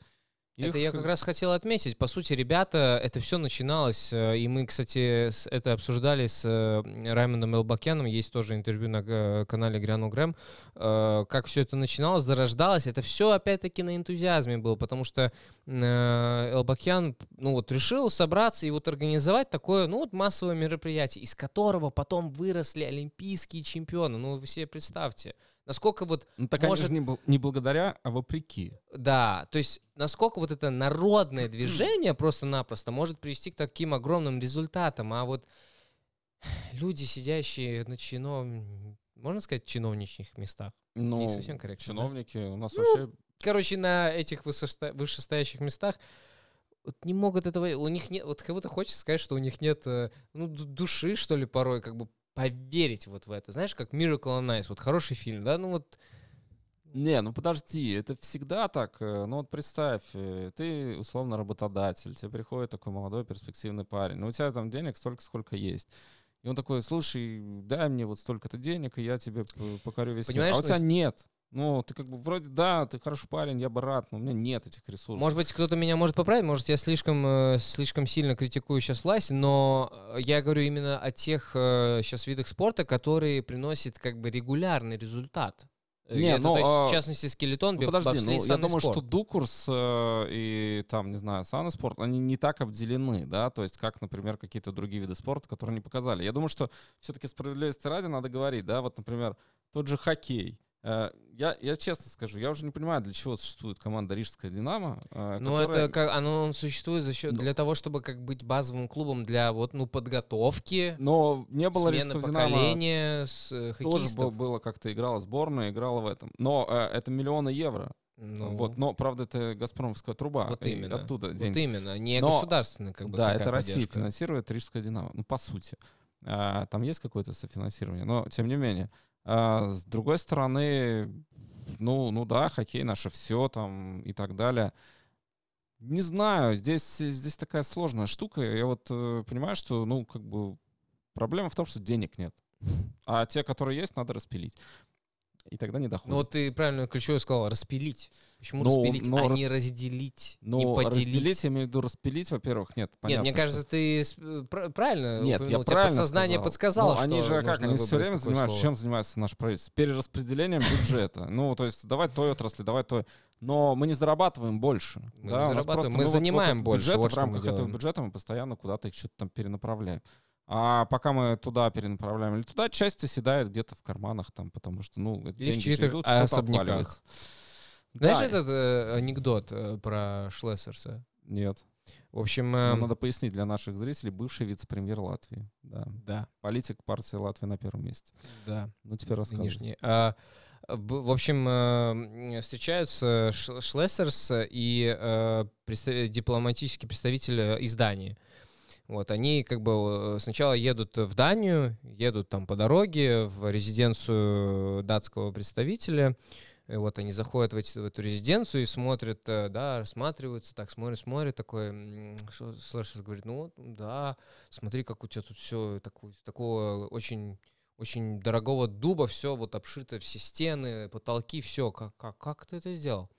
Speaker 1: Это
Speaker 2: Их-
Speaker 1: я как раз хотел отметить. По сути, ребята, это все начиналось, э, и мы, кстати, это обсуждали с э, Раймондом Элбакяном, есть тоже интервью на канале Грянул Грэм, э, как все это начиналось, зарождалось. Это все, опять-таки, на энтузиазме было, потому что э, Элбакян, ну вот, решил собраться и вот организовать такое, ну вот, массовое мероприятие, из которого потом выросли олимпийские чемпионы. Ну, вы себе представьте. Насколько вот
Speaker 2: Ну, так они
Speaker 1: может-
Speaker 2: же не, бл- не благодаря, а вопреки.
Speaker 1: да, то есть насколько вот это народное движение просто-напросто может привести к таким огромным результатам, а вот люди, сидящие на чином, можно сказать, чиновничьих местах.
Speaker 2: Ну,
Speaker 1: Не совсем корректно, да?
Speaker 2: чиновники у нас
Speaker 1: Ну,
Speaker 2: вообще...
Speaker 1: Короче, на этих высошта- вышестоящих местах вот не могут этого, у них нет, вот как будто хочется сказать, что у них нет, э, ну, ду- души, что ли, порой, как бы поверить вот в это. Знаешь, как Miracle on Ice, вот хороший фильм, да, ну вот,
Speaker 2: Не, ну подожди, это всегда так. э, Ну вот представь, э, ты условно работодатель, тебе приходит такой молодой перспективный парень, ну у тебя там денег столько, сколько есть. И он такой, слушай, дай мне вот столько-то денег, и я тебе покорю весь мир.
Speaker 1: Понимаешь,
Speaker 2: А у
Speaker 1: то
Speaker 2: тебя
Speaker 1: есть-
Speaker 2: нет. Ну, ты как бы вроде, да, ты хороший парень, я бы рад, но у меня нет этих ресурсов.
Speaker 1: может быть, кто-то меня может поправить, может, я слишком, э, слишком сильно критикую сейчас власть, но э, я говорю именно о тех сейчас видах спорта, которые приносят как бы регулярный результат. Э,
Speaker 2: Не,
Speaker 1: это,
Speaker 2: ну,
Speaker 1: то есть,
Speaker 2: а,
Speaker 1: в частности, скелетон,
Speaker 2: Ну, подожди,
Speaker 1: бобслей,
Speaker 2: ну, я думаю,
Speaker 1: спорт.
Speaker 2: что Дукурс э, и там, не знаю, Саноспорт, они не так обделены, да, то есть как, например, какие-то другие виды спорта, которые не показали. Я думаю, что все-таки справедливости ради надо говорить, да, вот, например, тот же хоккей. Э, Я, я честно скажу, я уже не понимаю, для чего существует команда Рижская Динамо. э,
Speaker 1: Ну,
Speaker 2: которая-
Speaker 1: это как оно он существует за счет
Speaker 2: Ну.
Speaker 1: для того, чтобы как быть базовым клубом для вот ну подготовки,
Speaker 2: Но не было Рижского Динамо.
Speaker 1: с э,
Speaker 2: Тоже
Speaker 1: хоккеистов.
Speaker 2: был- было как-то играла сборная, играла в этом. Но э, это миллионы евро.
Speaker 1: Ну,
Speaker 2: Вот, но, правда, это Газпромовская труба.
Speaker 1: Вот именно.
Speaker 2: Оттуда
Speaker 1: вот
Speaker 2: деньги.
Speaker 1: именно, не
Speaker 2: Но-
Speaker 1: государственный как бы
Speaker 2: да, это Россия
Speaker 1: поддержка.
Speaker 2: финансирует Рижское Динамо. Ну, по сути. А, там есть какое-то софинансирование, но тем не менее. А, с другой стороны, ну, ну да, хоккей наше все там и так далее. Не знаю, здесь, здесь такая сложная штука. Я вот э, понимаю, что, ну, как бы проблема в том, что денег нет. А те, которые есть, надо распилить. И тогда не доходит.
Speaker 1: Ну вот ты правильно ключевое сказал, распилить. Почему
Speaker 2: Ну,
Speaker 1: распилить,
Speaker 2: но
Speaker 1: а
Speaker 2: рас-
Speaker 1: не разделить,
Speaker 2: Ну,
Speaker 1: не поделить?
Speaker 2: разделить, я имею в виду распилить, во-первых, нет.
Speaker 1: Нет,
Speaker 2: понятно,
Speaker 1: мне
Speaker 2: что-
Speaker 1: кажется, ты с- э, пра- правильно
Speaker 2: Нет, я
Speaker 1: упомянул, тебе
Speaker 2: правильно
Speaker 1: подсознание
Speaker 2: сказал.
Speaker 1: подсказало,
Speaker 2: Ну, они
Speaker 1: что
Speaker 2: же как, они все время занимаются,
Speaker 1: слово.
Speaker 2: чем занимается наше правительство? Перераспределением бюджета. [LAUGHS] Ну, то есть давай той отрасли, давай той. Но мы не зарабатываем больше.
Speaker 1: Мы
Speaker 2: да,
Speaker 1: зарабатываем,
Speaker 2: просто
Speaker 1: мы
Speaker 2: вот- вот
Speaker 1: занимаем
Speaker 2: этот
Speaker 1: больше,
Speaker 2: бюджет,
Speaker 1: вот
Speaker 2: в
Speaker 1: что
Speaker 2: рамках этого бюджета мы постоянно куда-то их что-то там перенаправляем. А пока мы туда перенаправляем или туда, часть оседает где-то в карманах там, потому что, ну,
Speaker 1: Или
Speaker 2: деньги же идут, что-то обваливается.
Speaker 1: Знаешь
Speaker 2: Да,
Speaker 1: этот э, анекдот э, про Шлессерса?
Speaker 2: Нет.
Speaker 1: В общем, эм,
Speaker 2: надо пояснить для наших зрителей, бывший вице-премьер Латвии. Да.
Speaker 1: да,
Speaker 2: Политик партии Латвии на первом месте.
Speaker 1: да.
Speaker 2: Ну, теперь рассказывай.
Speaker 1: нынешний. А, в общем, э, м, встречаются Шлессерс и э, дипломатический представитель э, из Дании. Вот, они как бы э, сначала едут в Данию, едут там по дороге в резиденцию датского представителя. И вот они заходят в, эти- в эту резиденцию и смотрят, э, да, рассматриваются, так смотрят, смотрят, такой, Шлессерс говорит, ну да, смотри, как у тебя тут все такого очень очень дорогого дуба, все вот обшито, все стены, потолки, все. Как, как, как ты это сделал?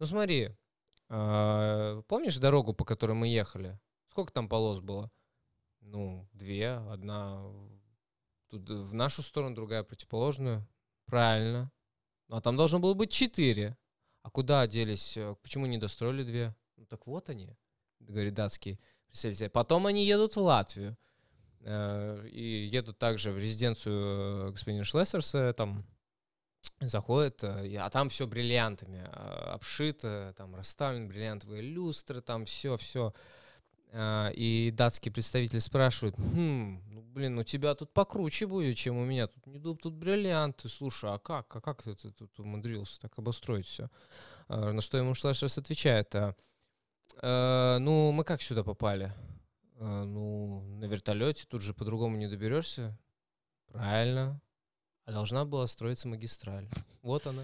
Speaker 1: Ну смотри, а, помнишь дорогу, по которой мы ехали? Сколько там полос было? Ну, две. Одна тут в нашу сторону, другая противоположную. Правильно. А там должно было быть четыре. А куда делись? э, Почему не достроили две? Ну так вот они, говорит датский представитель. Потом они едут в Латвию. Э, и едут также в резиденцию э, господина Шлессерса, там заходят, э, а там все бриллиантами э, обшито, там расставлены бриллиантовые люстры, там все, все. И датский представитель спрашивает, «Хм, ну, блин, у тебя тут покруче будет, чем у меня. Тут не дуб, тут бриллианты. Слушай, а как, а как ты, ты тут умудрился так обустроить все? На что ему Шлессерс отвечает, «А, э, ну, мы как сюда попали? Э, ну, на вертолете тут же по-другому не доберешься. Правильно. А должна была строиться магистраль. Вот она.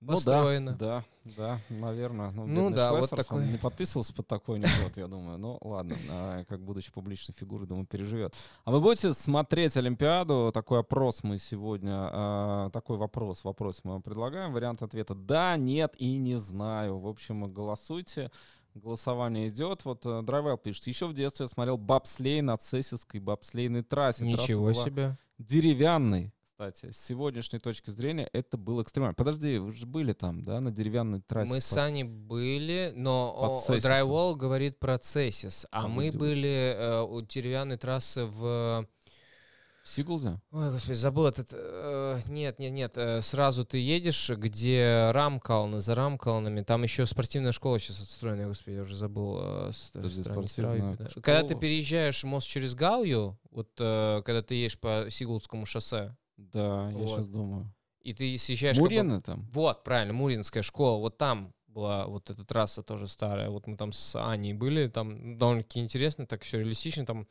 Speaker 2: Ну
Speaker 1: Построено.
Speaker 2: да, да, да, наверное. Ну,
Speaker 1: Ну да, вот
Speaker 2: Шлессерс, он
Speaker 1: такой.
Speaker 2: не подписывался под такой анекдот, я думаю. Ну ладно, а, как будучи публичной фигурой, думаю, переживет. А вы будете смотреть Олимпиаду? Такой опрос мы сегодня, а, такой вопрос, вопрос мы вам предлагаем. Вариант ответа да, нет и не знаю. В общем, голосуйте. Голосование идет. Вот э, Драйвел пишет. Еще в детстве я смотрел бобслей на Цесисской бобслейной трассе. Трасса
Speaker 1: Ничего
Speaker 2: была
Speaker 1: себе.
Speaker 2: деревянный, кстати. С сегодняшней точки зрения это было экстремально. Подожди, вы же были там, да, на деревянной трассе?
Speaker 1: Мы с
Speaker 2: По-
Speaker 1: Аней были, но
Speaker 2: Под.
Speaker 1: Drywall говорит про Цесис, а,
Speaker 2: А
Speaker 1: мы
Speaker 2: где?
Speaker 1: были э, у деревянной трассы в...
Speaker 2: Сигулде?
Speaker 1: Ой, господи, забыл этот... э, нет, нет, нет. э, сразу ты едешь, где Рамкалны, за Рамкалнами. Там еще спортивная школа сейчас отстроена. Господи, я уже забыл. э, с-
Speaker 2: Подожди,
Speaker 1: страницу
Speaker 2: спортивная
Speaker 1: Рави, да. Когда ты переезжаешь мост через Гаую, вот э, когда ты едешь по Сигулдскому шоссе,
Speaker 2: Да, я
Speaker 1: Вот.
Speaker 2: сейчас думаю.
Speaker 1: И ты съезжаешь... как бы-
Speaker 2: там?
Speaker 1: Вот, правильно, Муринская школа. Вот там была вот эта трасса тоже старая. Вот мы там с Аней были, там довольно-таки интересно, так все реалистично. Там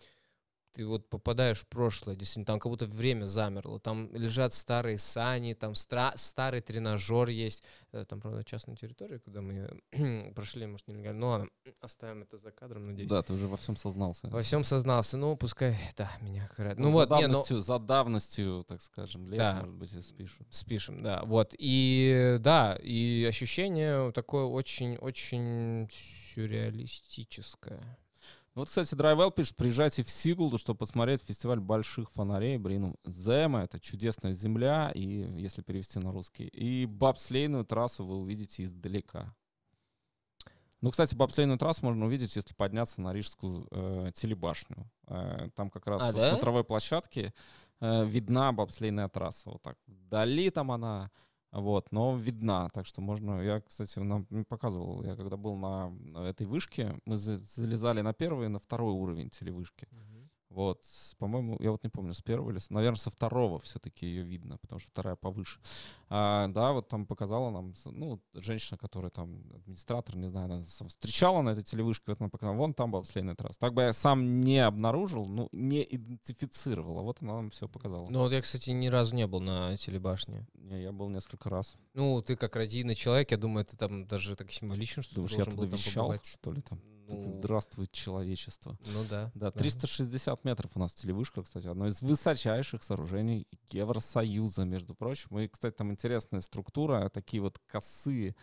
Speaker 1: ты вот попадаешь в прошлое, действительно, там как будто время замерло. Там лежат старые сани, там стра- старый тренажер есть. Э, Там, правда, частная территория, куда мы [CLEARS THROAT] прошли, может, нелегально. Ну ладно, [CLEARS THROAT] оставим это за кадром, надеюсь.
Speaker 2: Да, ты уже во всем сознался.
Speaker 1: Во всем сознался. Ну, пускай, да, меня карают. Ну
Speaker 2: за
Speaker 1: вот, не, ну,
Speaker 2: давностью, за давностью, так скажем, лет,
Speaker 1: Да.
Speaker 2: может быть, и спишут.
Speaker 1: спишем, да. Вот. И да, и ощущение такое очень-очень сюрреалистическое.
Speaker 2: Ну Вот, кстати, Драйвел пишет, приезжайте в Сигулду, чтобы посмотреть фестиваль больших фонарей, Бринум Зема, это чудесная земля, и если перевести на русский, и бобслейную трассу вы увидите издалека. Ну, кстати, бобслейную трассу можно увидеть, если подняться на Рижскую э, телебашню. Э, там как раз
Speaker 1: А,
Speaker 2: со
Speaker 1: да?
Speaker 2: смотровой площадки э, видна бобслейная трасса. Вот так вдали там она, вот, но видна, так что можно, я, кстати, нам показывал, я когда был на этой вышке, мы за- залезали на первый и на второй уровень телевышки. Вот, по-моему, я вот не помню, с первого или, наверное, со второго все-таки ее видно, потому что вторая повыше. А, да, вот там показала нам, ну, женщина, которая там администратор, не знаю, она встречала на этой телевышке, вот она показала, вон там бобслейная трасса. Так бы я сам не обнаружил, ну, не идентифицировал, а вот она нам все показала.
Speaker 1: Ну вот я, кстати, ни разу не был на телебашне.
Speaker 2: Не, я был несколько раз.
Speaker 1: Ну, ты как радийный человек, я думаю, это там даже так символично, что
Speaker 2: Думаешь,
Speaker 1: ты
Speaker 2: я
Speaker 1: должен
Speaker 2: туда
Speaker 1: был там побывать.
Speaker 2: что ли, там?
Speaker 1: Ну,
Speaker 2: Здравствует человечество.
Speaker 1: ну да.
Speaker 2: Да, 360 метров у нас телевышка, кстати, одно из высочайших сооружений Евросоюза, между прочим. И, кстати, там интересная структура, такие вот косые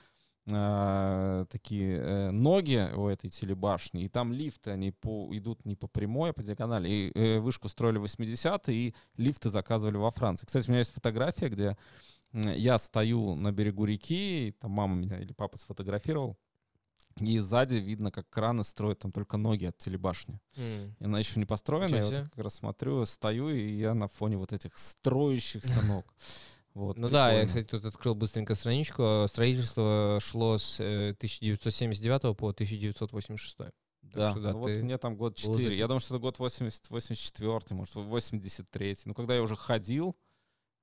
Speaker 2: а, такие э, ноги у этой телебашни, и там лифты, они по, идут не по прямой, а по диагонали. И э, вышку строили в 80-е, и лифты заказывали во Франции. Кстати, у меня есть фотография, где я стою на берегу реки, и там мама меня или папа сфотографировал, и сзади видно, как краны строят там только ноги от телебашни.
Speaker 1: М.
Speaker 2: И она еще не построена, я вот как раз смотрю, стою, и я на фоне вот этих строящихся [LAUGHS] ног. Вот,
Speaker 1: Ну да, я,
Speaker 2: прикольно.
Speaker 1: кстати, тут открыл быстренько страничку. Строительство шло с э, 1979 по 1986.
Speaker 2: Да,
Speaker 1: что да,
Speaker 2: ну вот мне там год
Speaker 1: был
Speaker 2: 4.
Speaker 1: за-
Speaker 2: Я думаю, что это год 80, 84, может, 83. Ну, когда я уже ходил,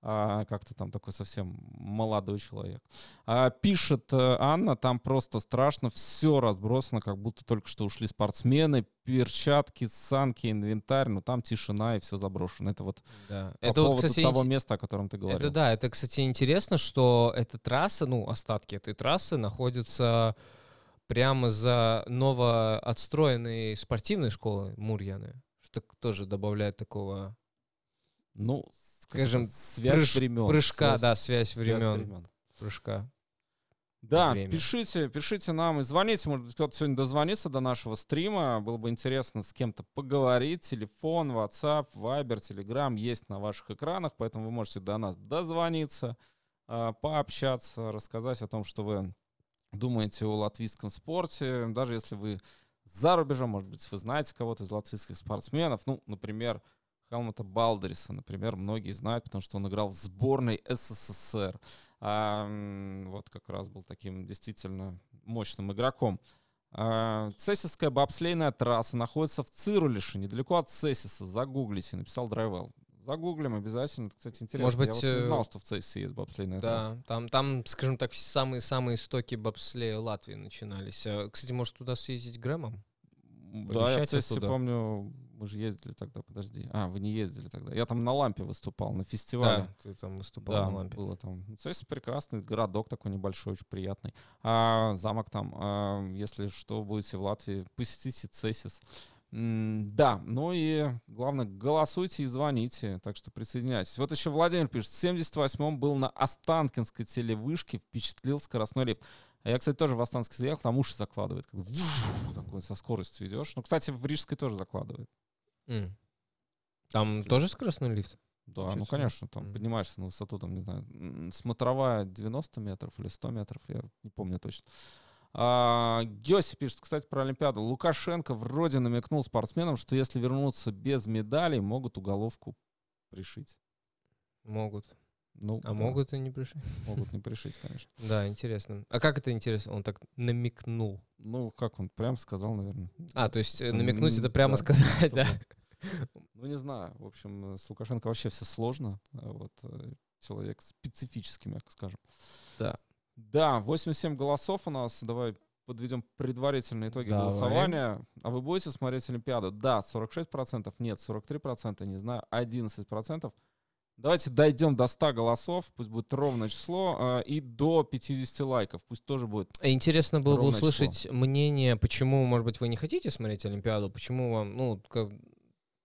Speaker 2: а, как-то там такой совсем молодой человек. А, пишет э, Анна, там просто страшно, все разбросано, как будто только что ушли спортсмены, перчатки, санки, инвентарь, но там тишина и все заброшено. Это вот
Speaker 1: Да.
Speaker 2: по
Speaker 1: Это вот,
Speaker 2: поводу
Speaker 1: кстати,
Speaker 2: того места, о котором ты говорил.
Speaker 1: Это да, это, кстати, интересно, что эта трасса, ну, остатки этой трассы находятся прямо за новоотстроенной спортивной школой Мурьяны, что тоже добавляет такого
Speaker 2: Ну,
Speaker 1: Скажем,
Speaker 2: связь
Speaker 1: прыж-
Speaker 2: времен.
Speaker 1: прыжка, да, связь времен.
Speaker 2: времен.
Speaker 1: прыжка.
Speaker 2: Да,
Speaker 1: время.
Speaker 2: пишите, пишите нам и звоните. Может быть, кто-то сегодня дозвонится до нашего стрима. Было бы интересно с кем-то поговорить. Телефон, WhatsApp, Viber, Telegram есть на ваших экранах, поэтому вы можете до нас дозвониться, а, пообщаться, рассказать о том, что вы думаете о латвийском спорте. Даже если вы за рубежом, может быть, вы знаете кого-то из латвийских спортсменов. Ну, например, Хелмута Балдериса, например, многие знают, потому что он играл в сборной СССР. А, вот как раз был таким действительно мощным игроком. А, Цесисская бобслейная трасса находится в Цирулише, недалеко от Цесиса. Загуглите, написал Драйвел. Загуглим обязательно. Это, Кстати, интересно.
Speaker 1: Может быть,
Speaker 2: Я вот не
Speaker 1: э,
Speaker 2: знал, что в Цесисе есть бобслейная трасса.
Speaker 1: Да, там, там, скажем так, самые-самые истоки бобслея Латвии начинались. А, Кстати, может туда съездить Грэмом?
Speaker 2: Да, я в Цесисе помню, мы же ездили тогда, подожди. А, вы не ездили тогда. Я там на лампе выступал, на фестивале.
Speaker 1: Да, ты там выступал
Speaker 2: Да,
Speaker 1: на лампе.
Speaker 2: было там. Цесис прекрасный городок такой небольшой, очень приятный. А, замок там, а, если что, будете в Латвии, посетите Цесис. Да, ну и главное, голосуйте и звоните, так что присоединяйтесь. Вот еще Владимир пишет, в 78-м был на Останкинской телевышке, впечатлил скоростной лифт. А я, кстати, тоже в Останкинск заехал, там уши закладывает. как Такой со скоростью идешь. Ну, кстати, в Рижской тоже закладывает.
Speaker 1: М. Там тоже скоростной лифт?
Speaker 2: Да,
Speaker 1: Ничего
Speaker 2: ну конечно, там
Speaker 1: Мгм.
Speaker 2: поднимаешься на высоту, там, не знаю, смотровая 90 метров или 100 метров, я не помню точно. А, Геси пишет, кстати, про Олимпиаду. Лукашенко вроде намекнул спортсменам, что если вернуться без медалей, могут уголовку пришить.
Speaker 1: Могут.
Speaker 2: Ну,
Speaker 1: А
Speaker 2: да,
Speaker 1: могут и не пришли.
Speaker 2: Могут не [LAUGHS] пришить, конечно.
Speaker 1: Да, интересно. А как это интересно? Он так намекнул.
Speaker 2: Ну, как он прям сказал, наверное.
Speaker 1: А, то есть э, намекнуть это прямо сказать, да?
Speaker 2: Ну, не знаю. В общем, с Лукашенко вообще все сложно. Вот э, человек специфический, мягко скажем.
Speaker 1: Да.
Speaker 2: Да, 87 голосов у нас. Давай подведем предварительные итоги
Speaker 1: Давай.
Speaker 2: голосования. А вы будете смотреть Олимпиаду? Да, 46%, нет, 43%, не знаю, 11%. Давайте дойдем до 100 голосов, пусть будет ровное число, а, и до 50 лайков, пусть тоже будет.
Speaker 1: Интересно было бы услышать мнение, почему, может быть, вы не хотите смотреть Олимпиаду, почему вам, ну, как-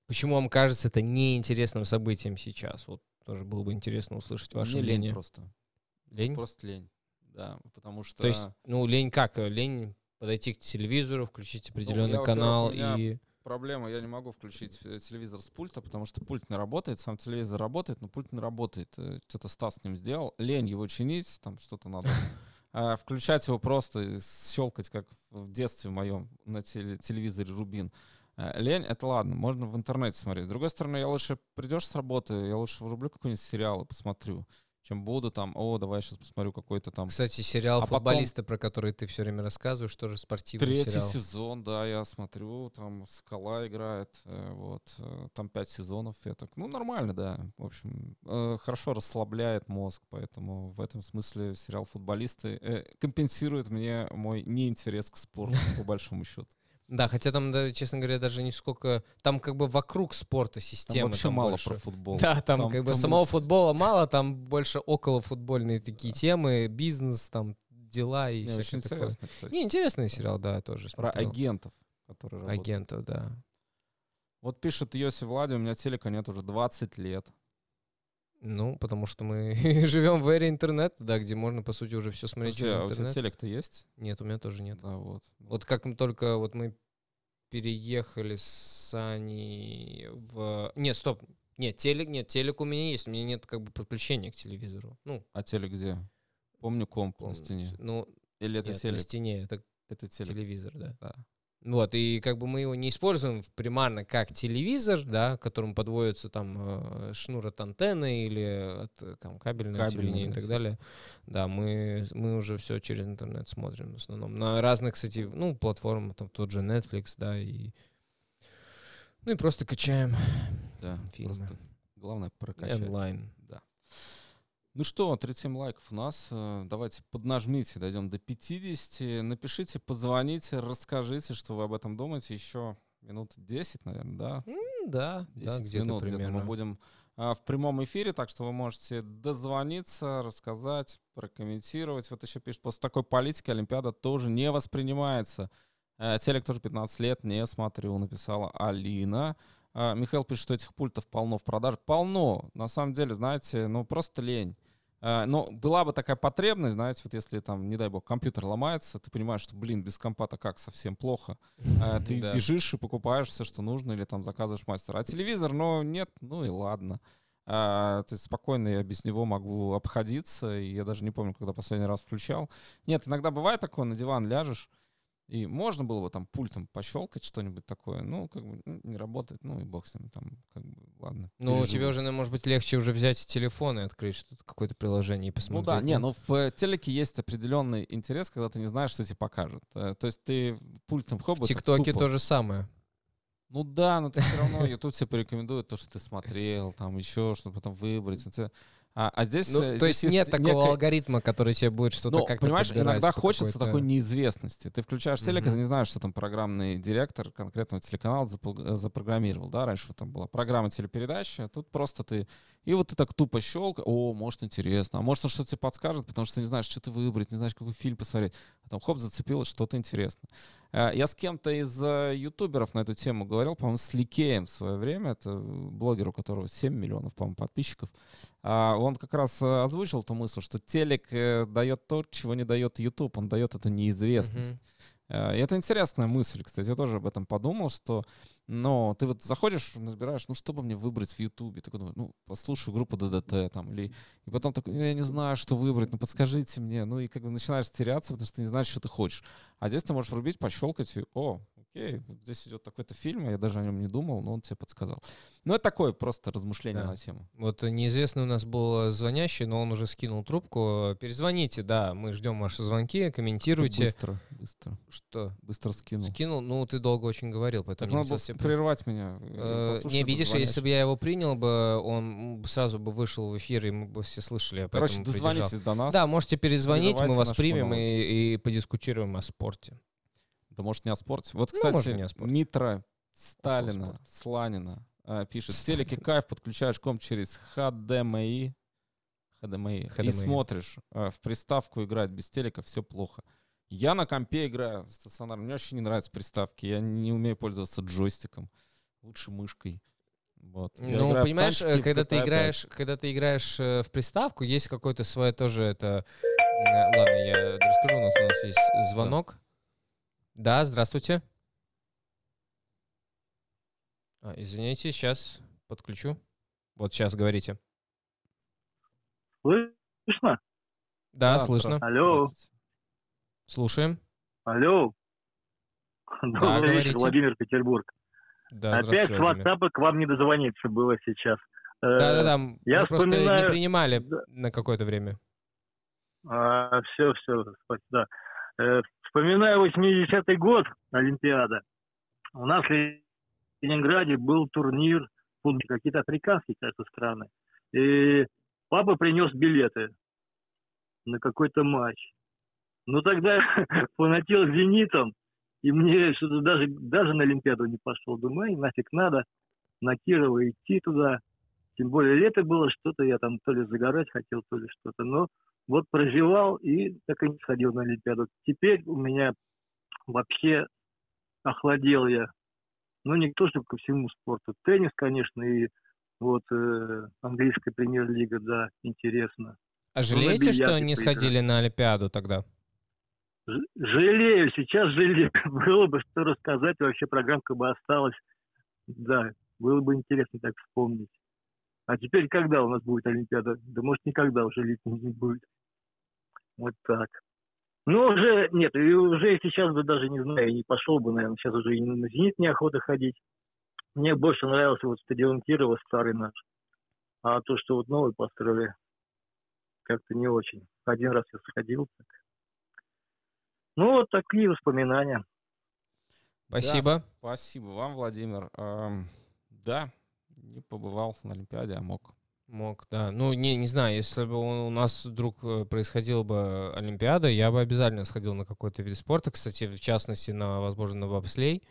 Speaker 1: почему вам кажется это неинтересным событием сейчас. Вот тоже было бы интересно услышать ваше
Speaker 2: Мне лень
Speaker 1: мнение.
Speaker 2: просто.
Speaker 1: Лень?
Speaker 2: Просто лень. Да, потому что...
Speaker 1: То есть, ну, лень как? Лень подойти к телевизору, включить определенный
Speaker 2: Ну, я,
Speaker 1: канал и...
Speaker 2: проблема, я не могу включить э, телевизор с пульта, потому что пульт не работает, сам телевизор работает, но пульт не работает. Э, Что-то Стас с ним сделал. Лень его чинить, там что-то надо. А, [LAUGHS] Включать его просто, и щелкать, как в детстве моем на теле- телевизоре Рубин. Э, Лень, это ладно, можно в интернете смотреть. С другой стороны, я лучше придешь с работы, я лучше врублю какой-нибудь сериал и посмотрю, чем буду там, о, давай сейчас посмотрю какой-то там
Speaker 1: Кстати, сериал
Speaker 2: А потом-
Speaker 1: «Футболисты», про который ты все время рассказываешь, тоже спортивный
Speaker 2: Третий
Speaker 1: сериал.
Speaker 2: сезон, да, я смотрю, там Скала играет, э, вот, э, там пять сезонов, я так, ну, нормально, да, в общем, э, хорошо расслабляет мозг, поэтому в этом смысле сериал «Футболисты» компенсирует мне мой неинтерес к спорту, по большому счету.
Speaker 1: Да, хотя там, даже, честно говоря, даже не сколько... Там как бы вокруг спорта
Speaker 2: Там
Speaker 1: система.
Speaker 2: вообще
Speaker 1: там
Speaker 2: мало
Speaker 1: больше.
Speaker 2: про футбол.
Speaker 1: Да, там,
Speaker 2: Там-
Speaker 1: как бы
Speaker 2: там
Speaker 1: самого
Speaker 2: с-
Speaker 1: футбола мало, [LAUGHS] там больше около футбольные такие темы, бизнес, там дела и
Speaker 2: Не,
Speaker 1: всякое
Speaker 2: очень
Speaker 1: такое.
Speaker 2: интересно, кстати.
Speaker 1: Не, интересный сериал, да, я тоже
Speaker 2: Про
Speaker 1: смотрел.
Speaker 2: агентов, которые работают.
Speaker 1: Агентов, да.
Speaker 2: Вот пишет Йоси Влади, у меня телека нет уже 20 лет.
Speaker 1: Ну, потому что мы [LAUGHS] живем в эре интернета, да, где можно, по сути, уже все смотреть
Speaker 2: Подожди,
Speaker 1: через
Speaker 2: а у тебя
Speaker 1: интернет.
Speaker 2: телек-то есть?
Speaker 1: Нет, у меня тоже нет.
Speaker 2: Да, вот.
Speaker 1: Вот как мы только вот мы переехали с Аней в... Нет, стоп. Нет, телек, нет, телек у меня есть. У меня нет как бы подключения к телевизору. Ну,
Speaker 2: А телек где? Помню комп на стене.
Speaker 1: Ну,
Speaker 2: Или это
Speaker 1: нет, на
Speaker 2: телек?
Speaker 1: стене. Это
Speaker 2: Это телек.
Speaker 1: телевизор, да.
Speaker 2: Да.
Speaker 1: Вот, и как бы мы его не используем примарно как телевизор, да, к которому подводится там э, шнур от антенны или от э, там, кабельного телевидения и так далее. Да, мы, мы уже все через интернет смотрим в основном. На разных, кстати, ну, платформах, там тот же Netflix, да, и... Ну и просто качаем
Speaker 2: Да,
Speaker 1: Фильмы.
Speaker 2: просто главное прокачать.
Speaker 1: онлайн.
Speaker 2: Ну что, 37 лайков у нас. Э, Давайте поднажмите, дойдем до 50. Напишите, позвоните, расскажите, что вы об этом думаете. Еще минут 10, наверное, да?
Speaker 1: М, Да,
Speaker 2: 10
Speaker 1: да, где-то
Speaker 2: минут где-то
Speaker 1: примерно.
Speaker 2: мы будем а, в прямом эфире, так что вы можете дозвониться, рассказать, прокомментировать. Вот еще пишет, после такой политики Олимпиада тоже не воспринимается. Э, Телек тоже 15 лет, не смотрю, написала Алина. А, Михаил пишет, что этих пультов полно в продаже. Полно, на самом деле, знаете, ну просто лень. Э, Но была бы такая потребность, знаете, вот если там, не дай бог, компьютер ломается, ты понимаешь, что, блин, без компа-то как, совсем плохо. А ты [LAUGHS]
Speaker 1: Да.
Speaker 2: бежишь и покупаешь все, что нужно, или там заказываешь мастера. А телевизор, ну, нет, ну и ладно. А, то есть спокойно я без него могу обходиться, и я даже не помню, когда последний раз включал. Нет, иногда бывает такое, на диван ляжешь, и можно было бы там пультом пощелкать что-нибудь такое, ну, как бы м, не работает, ну и бог с ним, там, как бы, ладно.
Speaker 1: Ну,
Speaker 2: переживу.
Speaker 1: тебе уже, может быть, легче уже взять телефон и открыть что-то, какое-то приложение и
Speaker 2: Ну
Speaker 1: посмотреть.
Speaker 2: да, не, ну в э, телеке есть определенный интерес, когда ты не знаешь, что тебе покажут. Э, То есть ты пультом хоба...
Speaker 1: В ТикТоке то же самое.
Speaker 2: Ну да, но ты все равно, [LAUGHS] YouTube тебе порекомендует то, что ты смотрел, там еще что-то потом выбрать. И А, а здесь...
Speaker 1: Ну,
Speaker 2: э,
Speaker 1: то
Speaker 2: здесь
Speaker 1: есть нет такого
Speaker 2: некая-
Speaker 1: алгоритма, который тебе будет что-то
Speaker 2: Ну,
Speaker 1: как-то
Speaker 2: понимаешь, иногда хочется такой неизвестности. Ты включаешь телек, и
Speaker 1: Мгм.
Speaker 2: ты не знаешь, что там программный директор конкретного телеканала э, запрограммировал. Да, раньше там была программа телепередачи, а тут просто ты... И вот ты так тупо щелк, о, может, интересно. А может, он что-то тебе подскажет, потому что ты не знаешь, что ты выбрать, не знаешь, какой фильм посмотреть. А там, хоп, зацепилось что-то интересное. Э, Я с кем-то из э, ютуберов на эту тему говорил, по-моему, с Ликеем в свое время. Это блогер, у которого 7 миллионов, по-моему, подписчиков. А, Он как раз э, озвучил ту мысль, что телек э, дает то, чего не дает YouTube. Он дает эту неизвестность. Э, И это интересная мысль, кстати, я тоже об этом подумал, что, ну, ты вот заходишь, разбираешь, ну, что бы мне выбрать в Ютубе? Такой думаю, ну, послушаю группу ДДТ там, или... И потом такой, «Ну, я не знаю, что выбрать, ну, подскажите мне. Ну, и как бы начинаешь теряться, потому что ты не знаешь, что ты хочешь. А здесь ты можешь врубить, пощелкать, и, о, окей, здесь идет такой-то фильм, я даже о нем не думал, но он тебе подсказал. Ну, это такое просто размышление
Speaker 1: Да.
Speaker 2: на тему.
Speaker 1: Вот неизвестный у нас был звонящий, но он уже скинул трубку. Перезвоните, да, мы ждем ваши звонки, комментируйте.
Speaker 2: Быстро, быстро,
Speaker 1: Что?
Speaker 2: быстро скинул.
Speaker 1: Скинул? Ну, ты долго очень говорил,
Speaker 2: Так
Speaker 1: поэтому
Speaker 2: надо
Speaker 1: не
Speaker 2: было
Speaker 1: совсем...
Speaker 2: прервать меня.
Speaker 1: Э,
Speaker 2: Послушай
Speaker 1: Не,
Speaker 2: бы
Speaker 1: видишь, если бы я его принял бы, он сразу бы вышел в эфир, и мы бы все слышали.
Speaker 2: Короче,
Speaker 1: поэтому придержал.
Speaker 2: дозвонитесь до нас.
Speaker 1: Да, можете перезвонить, мы вас примем и, и подискутируем о спорте.
Speaker 2: Да может не о спорте. Вот,
Speaker 1: Ну,
Speaker 2: кстати,
Speaker 1: может, не о спорте.
Speaker 2: Митра Сталина,
Speaker 1: спорте.
Speaker 2: Сланина э, пишет. В телеке кайф подключаешь комп через HDMI, HDMI, и
Speaker 1: HDMI.
Speaker 2: смотришь. э, в приставку играть без телека все плохо. Я на компе играю стационарно. Мне вообще не нравятся приставки. Я не умею пользоваться джойстиком. Лучше мышкой. Вот. Я
Speaker 1: Ну, понимаешь,
Speaker 2: танчики
Speaker 1: э,
Speaker 2: в
Speaker 1: когда ты
Speaker 2: GTA 5.
Speaker 1: играешь, когда ты играешь э, в приставку, есть какое-то свое тоже это. э, Ладно, я расскажу. У нас у нас есть звонок. Да, здравствуйте. А, извините, сейчас подключу. Вот сейчас говорите.
Speaker 3: Слышно?
Speaker 1: Да,
Speaker 2: Да,
Speaker 1: слышно.
Speaker 3: Алло.
Speaker 1: Слушаем.
Speaker 3: алло. Добрый вечер,
Speaker 1: говорите.
Speaker 3: Владимир Петербург.
Speaker 1: Да,
Speaker 3: Опять с. WhatsApp к вам не дозвониться было сейчас. Э,
Speaker 1: Да-да-да,
Speaker 3: я
Speaker 1: мы просто не
Speaker 3: вспоминаю-
Speaker 1: принимали
Speaker 3: Да.
Speaker 1: на какое-то время.
Speaker 3: все, все, да. Э, Вспоминаю 80-й год, Олимпиада. У нас в Ленинграде был турнир, какие-то африканские, кажется, страны. И папа принес билеты на какой-то матч. Ну тогда [LAUGHS] фанател «Зенитом», и мне что-то даже, даже на Олимпиаду не пошел. Думаю, «Ай, нафиг надо на Кирова идти туда. Тем более лето было, что-то я там то ли загорать хотел, то ли что-то. Но вот прозевал и так и не сходил на Олимпиаду. Теперь у меня вообще охладел я. Ну, не то, чтобы ко всему спорту. Теннис, конечно, и вот э, английская премьер-лига, да, интересно.
Speaker 1: А
Speaker 3: на
Speaker 1: жалеете, что не сходили на Олимпиаду тогда?
Speaker 3: Ж- Жалею, сейчас жалею. [LAUGHS] Было бы что рассказать, вообще программка бы осталась. Да, было бы интересно так вспомнить. А теперь когда у нас будет Олимпиада? Да может никогда уже летней не будет. Вот так. Ну, уже, нет, и уже сейчас бы даже не знаю, не пошел бы, наверное, сейчас уже и на «Зенит» неохота ходить. Мне больше нравился вот стадион Кирова, старый наш. А то, что вот новый построили, как-то не очень. Один раз я сходил. Так. Ну, вот такие воспоминания.
Speaker 1: Спасибо.
Speaker 2: Спасибо вам, Владимир. Эм, Да, не побывал на Олимпиаде, а мог.
Speaker 1: Мог, да. Ну, не, не знаю, если бы у нас вдруг э, происходила бы Олимпиада, я бы обязательно сходил на какой-то вид спорта. Кстати, в частности, на, возможно, на бобслей.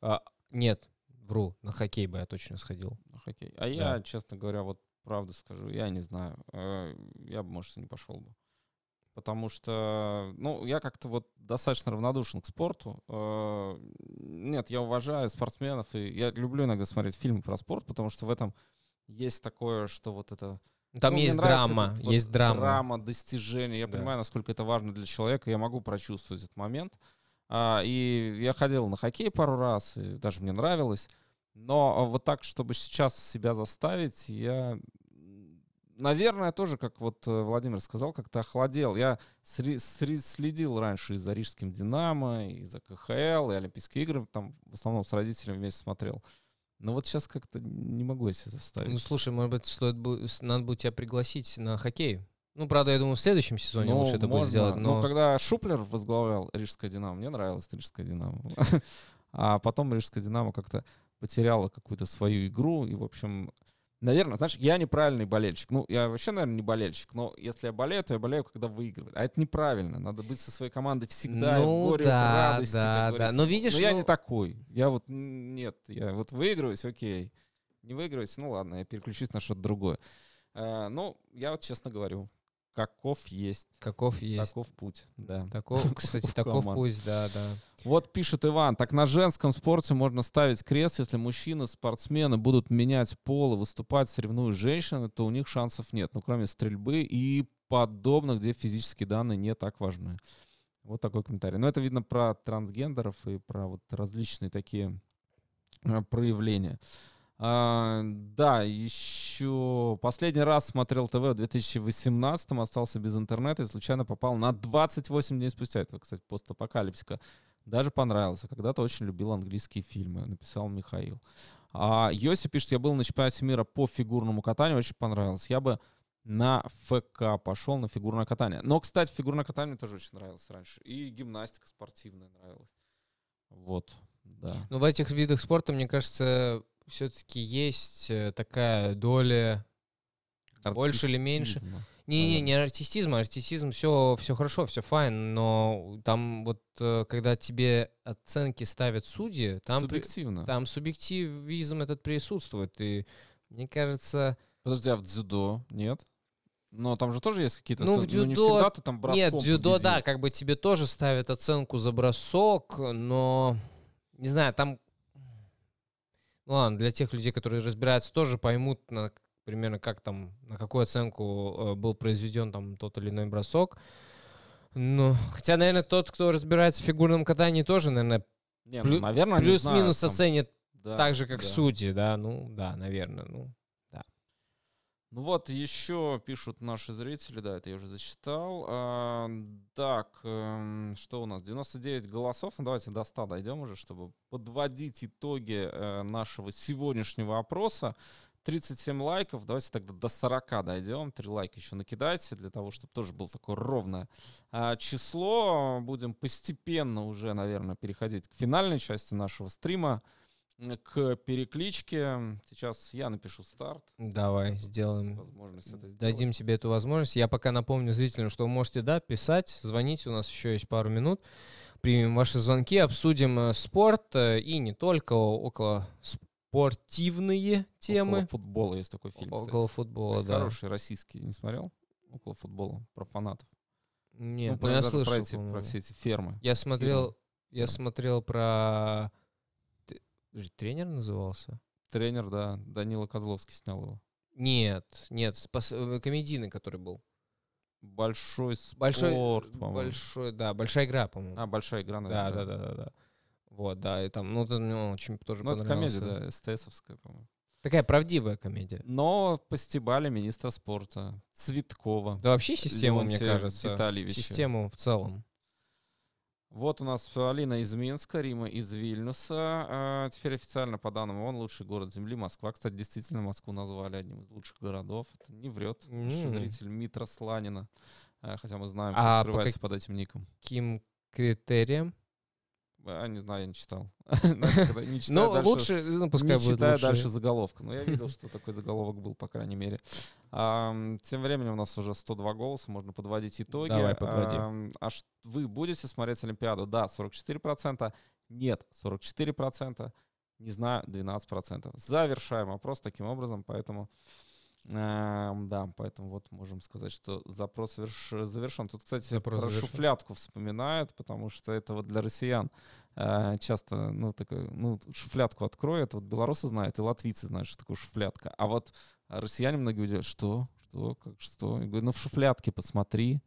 Speaker 1: А, нет, вру, на хоккей бы я точно сходил.
Speaker 2: на хоккей. А я, честно говоря, вот правду скажу, я не знаю. Э, Я бы, может, и не пошел бы. Потому что, ну, я как-то вот достаточно равнодушен к спорту. Э, Нет, я уважаю спортсменов, и я люблю иногда смотреть фильмы про спорт, потому что в этом есть такое, что вот это...
Speaker 1: Там
Speaker 2: ну,
Speaker 1: есть драма,
Speaker 2: этот вот
Speaker 1: есть драма.
Speaker 2: Драма, достижения. Я
Speaker 1: Да.
Speaker 2: понимаю, насколько это важно для человека. Я могу прочувствовать этот момент. А, и я ходил на хоккей пару раз, и даже мне нравилось. Но вот так, чтобы сейчас себя заставить, я, наверное, тоже, как вот э, Владимир сказал, как-то охладел. Я следил раньше и за Рижским «Динамо», и за КХЛ, и Олимпийские игры, там в основном с родителями вместе смотрел. Но вот сейчас как-то не могу я себя заставить.
Speaker 1: Ну, слушай, может быть, стоит надо будет тебя пригласить на хоккей. Ну, правда, я думаю, в следующем сезоне лучше это будет
Speaker 2: можно.
Speaker 1: сделать.
Speaker 2: Ну,
Speaker 1: Но...
Speaker 2: когда Шуплер возглавлял Рижское Динамо, мне нравилось Рижское Динамо. [LAUGHS] А потом Рижское Динамо как-то потеряло какую-то свою игру. И, в общем, наверное, знаешь, я неправильный болельщик. Ну, я вообще, наверное, не болельщик. Но если я болею, то я болею, когда выигрывает. А это неправильно. Надо быть со своей командой всегда,
Speaker 1: Ну
Speaker 2: в горе,
Speaker 1: да,
Speaker 2: в радости, как
Speaker 1: да, да. Но видишь,
Speaker 2: Но я
Speaker 1: ну-
Speaker 2: не такой. Я вот, нет, я вот выигрываюсь, окей. Не выигрываюсь, ну ладно, я переключусь на что-то другое. Э, Ну, я вот честно говорю, каков есть,
Speaker 1: Каков есть.
Speaker 2: таков путь, да.
Speaker 1: Таков, [LAUGHS] кстати, таков пусть, да, да.
Speaker 2: Вот пишет Иван, так на женском спорте можно ставить крест, если мужчины-спортсмены будут менять пол и выступать соревнуя женщины, то у них шансов нет, ну кроме стрельбы и подобных, где физические данные не так важны. Вот такой комментарий. Но это видно про трансгендеров и про вот различные такие э, проявления. А, да, еще последний раз смотрел ТВ в 2018 остался без интернета и случайно попал на 28 дней спустя. Это, кстати, постапокалипсика. Даже понравился. Когда-то очень любил английские фильмы, написал Михаил. А Йоси пишет, я был на чемпионате мира по фигурному катанию, очень понравилось. Я бы на ФК пошел на фигурное катание. Но, кстати, фигурное катание мне тоже очень нравилось раньше. И гимнастика спортивная нравилась. Вот, да.
Speaker 1: Но в этих видах спорта, мне кажется, все-таки есть э, такая доля больше или меньше.
Speaker 2: Артистизма.
Speaker 1: Не-не, не артистизм, артистизм все, все хорошо, все файн, но там вот э, когда тебе оценки ставят судьи, там, при-
Speaker 2: Субъективно.
Speaker 1: там субъективизм этот присутствует. И мне кажется,
Speaker 2: Подожди, а в дзюдо нет? Но там же тоже есть какие-то...
Speaker 1: Ну, в
Speaker 2: со- не
Speaker 1: дзюдо-
Speaker 2: всегда ты там броском
Speaker 1: Нет, дзюдо,
Speaker 2: победил.
Speaker 1: да, как бы тебе тоже ставят оценку за бросок, но не знаю, там. Ну ладно, для тех людей, которые разбираются, тоже поймут на, примерно, как там, на какую оценку э, был произведен там тот или иной бросок. Ну, хотя, наверное, тот, кто разбирается в фигурном катании, тоже, наверное,
Speaker 2: Не,
Speaker 1: плю-
Speaker 2: ну, наверное,
Speaker 1: плюс-минус
Speaker 2: знают, там,
Speaker 1: оценит
Speaker 2: да,
Speaker 1: так же, как
Speaker 2: да.
Speaker 1: судьи, да, ну, да, наверное, ну.
Speaker 2: Ну вот, еще пишут наши зрители, да, это я уже зачитал. А, так, эм, что у нас? 99 голосов. Ну, давайте до 100 дойдем уже, чтобы подводить итоги э, нашего сегодняшнего опроса. 37 лайков, давайте тогда до 40 дойдем. Три лайка еще накидайте, для того, чтобы тоже было такое ровное а, число. Будем постепенно уже, наверное, переходить к финальной части нашего стрима, к перекличке. Сейчас я напишу старт.
Speaker 1: Давай, сделаем.
Speaker 2: Возможность это сделать.
Speaker 1: Дадим тебе эту возможность. Я пока напомню зрителям, что вы можете, да, писать, звонить. У нас еще есть пару минут. Примем ваши звонки, обсудим э, спорт э, и не только около спортивные темы.
Speaker 2: Около футбола есть такой фильм.
Speaker 1: Около
Speaker 2: кстати.
Speaker 1: футбола, да.
Speaker 2: Хороший, российский. Не смотрел? Около футбола. Про фанатов.
Speaker 1: Нет,
Speaker 2: Ну,
Speaker 1: ну, я
Speaker 2: даже
Speaker 1: слышал.
Speaker 2: про, эти, про все эти фермы.
Speaker 1: Я смотрел,
Speaker 2: фильмы.
Speaker 1: я смотрел про... Тренер назывался?
Speaker 2: Тренер, да, Данила Козловский снял его.
Speaker 1: Нет, нет, спас- э, комедийный, который был.
Speaker 2: Большой спорт,
Speaker 1: Большой,
Speaker 2: по-моему.
Speaker 1: большой, да, большая игра, по-моему.
Speaker 2: А, большая игра,
Speaker 1: да,
Speaker 2: наверное.
Speaker 1: да, да, да, да. Вот, да, и там, ну, это мне очень тоже
Speaker 2: Ну, это комедия, да, СТСовская, по-моему.
Speaker 1: Такая правдивая комедия.
Speaker 2: Но по стебали министра спорта Цветкова.
Speaker 1: Да вообще систему, мне
Speaker 2: Леонтия
Speaker 1: кажется.
Speaker 2: Витальевича.
Speaker 1: Систему в целом.
Speaker 2: Вот у нас Алина из Минска, Рима из Вильнюса. А, теперь официально по данным ООН лучший город Земли Москва. Кстати, действительно Москву назвали одним из лучших городов. Это не врет наш
Speaker 1: М.
Speaker 2: зритель Митра Сланина. А, хотя мы знаем,
Speaker 1: А
Speaker 2: кто
Speaker 1: по
Speaker 2: скрывается под этим ником.
Speaker 1: Каким критериям?
Speaker 2: А, не знаю, я не читал. Знаете, [LAUGHS] когда не читаю
Speaker 1: Ну,
Speaker 2: дальше-
Speaker 1: лучше, ну, пускай
Speaker 2: не
Speaker 1: будет
Speaker 2: читаю
Speaker 1: лучше.
Speaker 2: дальше заголовка. Но я видел, [LAUGHS] что такой заголовок был, по крайней мере. Тем временем у нас уже 102 голоса, можно подводить итоги.
Speaker 1: Давай, подводи.
Speaker 2: А ш- вы будете смотреть Олимпиаду? Да, 44%. Нет, 44%. Не знаю, 12%. Завершаем опрос таким образом, поэтому... ам, Да, поэтому вот можем сказать, что запрос заверш- завершен. Тут, кстати,
Speaker 1: Запрос
Speaker 2: про
Speaker 1: завершен.
Speaker 2: шуфлятку вспоминают, потому что это вот для россиян э, часто, ну, такой, ну, шуфлятку открой, это вот белорусы знают, и латвийцы знают, что такое шуфлятка. А вот россияне многие удивляют, что, что, как, что? Я говорю, ну, в шуфлятке посмотри.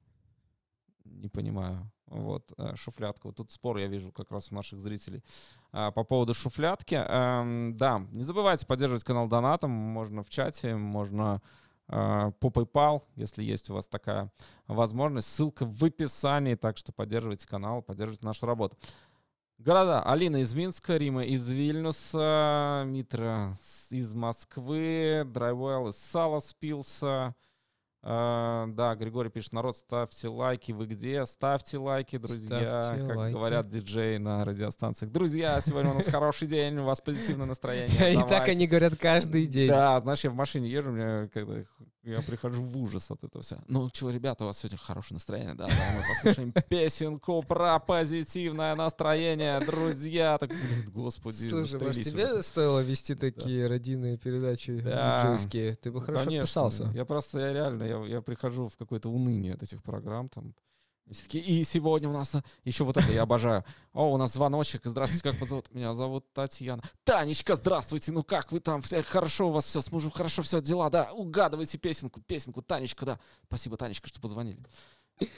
Speaker 2: Не понимаю. Вот, э, шуфлятка. Вот тут спор я вижу как раз у наших зрителей а, по поводу шуфлятки. Эм, Да, не забывайте поддерживать канал донатом. Можно в чате, можно э, по PayPal, если есть у вас такая возможность. Ссылка в описании, так что поддерживайте канал, поддерживайте нашу работу. Города. Алина из Минска, Рима из Вильнюса, Митра из Москвы, Драйвелл из Саласпилса. А, да, Григорий пишет, народ, ставьте лайки. Вы где? Ставьте лайки, друзья.
Speaker 1: Ставьте
Speaker 2: как
Speaker 1: лайки.
Speaker 2: говорят диджеи на радиостанциях. Друзья, сегодня у нас хороший день, у вас позитивное настроение. [LAUGHS]
Speaker 1: И так
Speaker 2: давайте».
Speaker 1: они говорят каждый день.
Speaker 2: Да, знаешь, я в машине езжу, мне когда я прихожу в ужас от этого вся. Ну, чего, ребята, у вас сегодня хорошее настроение, да? Мы послушаем [LAUGHS] песенку про позитивное настроение, друзья. Так, блин, господи,
Speaker 1: Слушай, может, тебе стоило вести такие родийные передачи
Speaker 2: Да.
Speaker 1: диджейские? Ты бы
Speaker 2: Ну,
Speaker 1: хорошо
Speaker 2: конечно.
Speaker 1: отписался.
Speaker 2: Я просто, я реально, я, я прихожу в какое-то уныние от этих программ там. И такие, И сегодня у нас еще вот это я обожаю. О, у нас звоночек. Здравствуйте, как вас зовут? Меня зовут Татьяна. Танечка, здравствуйте. Ну как вы там? Все хорошо у вас все с мужем? Хорошо все дела, да? Угадывайте песенку, песенку. Танечка, да. Спасибо, Танечка, что позвонили.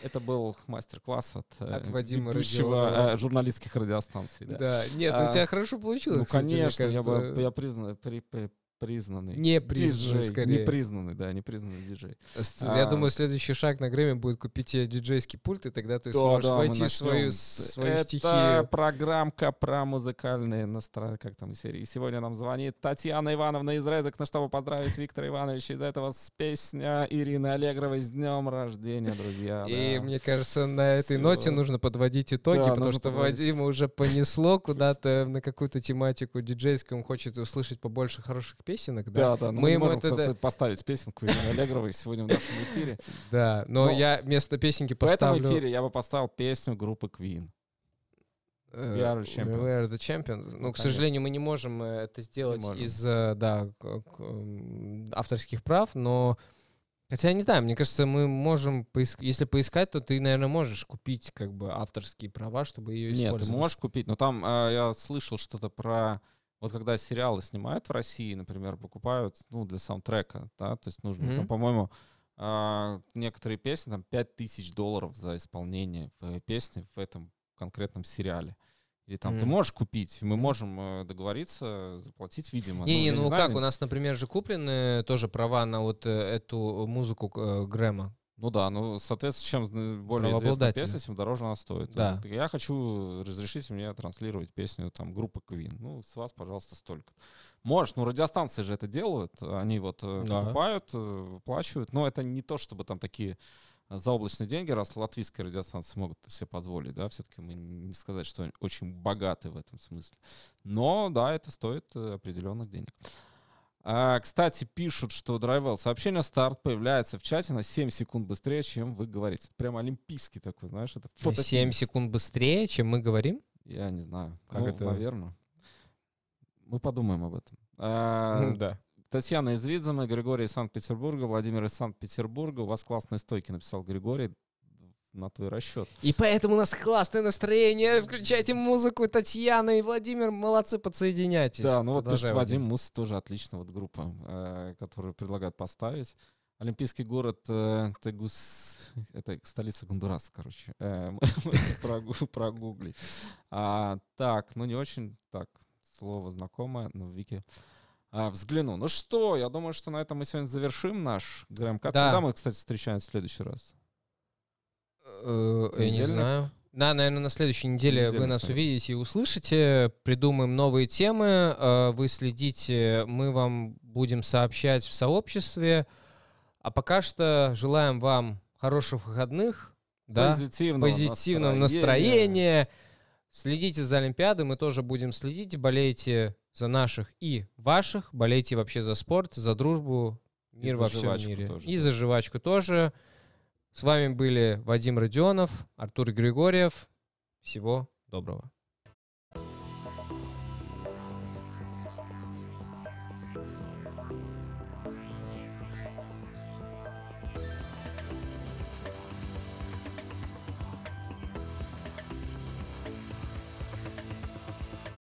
Speaker 2: Это был мастер-класс от, э,
Speaker 1: От Вадима
Speaker 2: ведущего э, журналистских радиостанций. Да.
Speaker 1: Да, нет, ну
Speaker 2: А,
Speaker 1: у тебя хорошо получилось.
Speaker 2: Ну,
Speaker 1: кстати, мне
Speaker 2: конечно, я, бы, я признаю, при, при- признанный.
Speaker 1: Непризнанный,
Speaker 2: диджей.
Speaker 1: скорее.
Speaker 2: Непризнанный, да, непризнанный диджей.
Speaker 1: С- Я
Speaker 2: А.
Speaker 1: думаю, следующий шаг на Грэмми будет купить тебе диджейский пульт, и тогда ты
Speaker 2: Да,
Speaker 1: сможешь
Speaker 2: да,
Speaker 1: войти в свою, свою
Speaker 2: Это
Speaker 1: стихию.
Speaker 2: программка про музыкальные настроения, как там серии. Сегодня нам звонит Татьяна Ивановна из Резекна, чтобы поздравить Виктора Ивановича из этого с песня Ирины Аллегровой с днем рождения, друзья.
Speaker 1: И
Speaker 2: да.
Speaker 1: мне кажется, на этой
Speaker 2: Всё.
Speaker 1: ноте нужно подводить итоги,
Speaker 2: Да,
Speaker 1: потому что
Speaker 2: подводить.
Speaker 1: Вадима уже понесло [LAUGHS] куда-то на какую-то тематику диджейскую, он хочет услышать побольше хороших песенок, да?
Speaker 2: Да, да, ну
Speaker 1: Мы
Speaker 2: мы, можем,
Speaker 1: это,
Speaker 2: кстати,
Speaker 1: да.
Speaker 2: поставить песенку Ирины Аллегровой сегодня в нашем эфире. [LAUGHS]
Speaker 1: Да, но
Speaker 2: Но
Speaker 1: я вместо песенки
Speaker 2: В этом
Speaker 1: поставлю...
Speaker 2: эфире я бы поставил песню группы Queen.
Speaker 1: э,
Speaker 2: We are the champions.
Speaker 1: We are the champions. Ну,
Speaker 2: Ну,
Speaker 1: к сожалению, мы не можем э, это сделать
Speaker 2: можем.
Speaker 1: из, э, да, авторских прав, но... Хотя, я не знаю, мне кажется, мы можем, поиск- если поискать, то ты, наверное, можешь купить как бы авторские права, чтобы ее
Speaker 2: Нет,
Speaker 1: использовать.
Speaker 2: ты можешь купить, но там э, я слышал что-то про... Вот когда сериалы снимают в России, например, покупают, ну, для саундтрека, да, то есть нужно,
Speaker 1: Мгм.
Speaker 2: там, по-моему, а, некоторые песни, там, 5000 долларов за исполнение э, песни в этом конкретном сериале. Или там ты
Speaker 1: Мгм.
Speaker 2: можешь купить, мы можем э, договориться, заплатить, видимо.
Speaker 1: Не, не,
Speaker 2: я
Speaker 1: ну
Speaker 2: знаю,
Speaker 1: как, у нас, например, же куплены тоже права на вот э, эту музыку Грэма.
Speaker 2: Ну да, ну, соответственно, чем более известная
Speaker 1: Правообладателя.
Speaker 2: песня, тем дороже она стоит.
Speaker 1: Да.
Speaker 2: Я хочу, разрешите мне транслировать песню там группы Queen. Ну, с вас, пожалуйста, столько. Можешь, ну, радиостанции же это делают. Они вот э,
Speaker 1: Да.
Speaker 2: покупают, э, выплачивают. Но это не то, чтобы там такие заоблачные деньги, раз латвийские радиостанции могут себе позволить, да, все-таки мы не сказать, что они очень богаты в этом смысле. Но, да, это стоит э, определенных денег. А, кстати, пишут, что Драйвел сообщение старт появляется в чате на 7 секунд быстрее, чем вы говорите. Это прям олимпийский такой, знаешь, это фотофильм.
Speaker 1: 7 секунд быстрее, чем мы говорим.
Speaker 2: Я не знаю.
Speaker 1: Как
Speaker 2: ну,
Speaker 1: это?
Speaker 2: наверное. Мы подумаем об этом. А,
Speaker 1: Да.
Speaker 2: Татьяна из Видзема, Григорий из Санкт-Петербурга, Владимир из Санкт-Петербурга. У вас классные стойки, написал Григорий. На твой расчет.
Speaker 1: И поэтому у нас классное настроение. Включайте музыку. Татьяна и Владимир, молодцы, подсоединяйтесь.
Speaker 2: Да, ну вот
Speaker 1: Продолжай,
Speaker 2: пишет Вадим Мус, тоже отлично вот группа, э, которую предлагают поставить. Олимпийский город э, Тегус, это столица Гондураса, короче. Э, [LAUGHS] можете прогуглить. А, так, ну не очень так, слово знакомое, но в Вики а, взгляну. Ну что, я думаю, что на этом мы сегодня завершим наш.
Speaker 1: Да.
Speaker 2: Когда мы, кстати, встречаемся в следующий раз?
Speaker 1: Э, Я не знаю. Да, наверное, на следующей неделе вы нас увидите и услышите. Придумаем новые темы. э, Вы следите, мы вам будем сообщать в сообществе. А пока что желаем вам хороших выходных. Да,
Speaker 2: Позитивного,
Speaker 1: позитивного настроения. Следите за Олимпиадой, мы тоже будем следить. Болейте за наших и ваших. Болейте вообще за спорт, за дружбу,
Speaker 2: И
Speaker 1: мир
Speaker 2: за
Speaker 1: во всем мире.
Speaker 2: тоже,
Speaker 1: и
Speaker 2: да.
Speaker 1: за жвачку тоже. С вами были Вадим Родионов, Артур Григорьев. Всего доброго.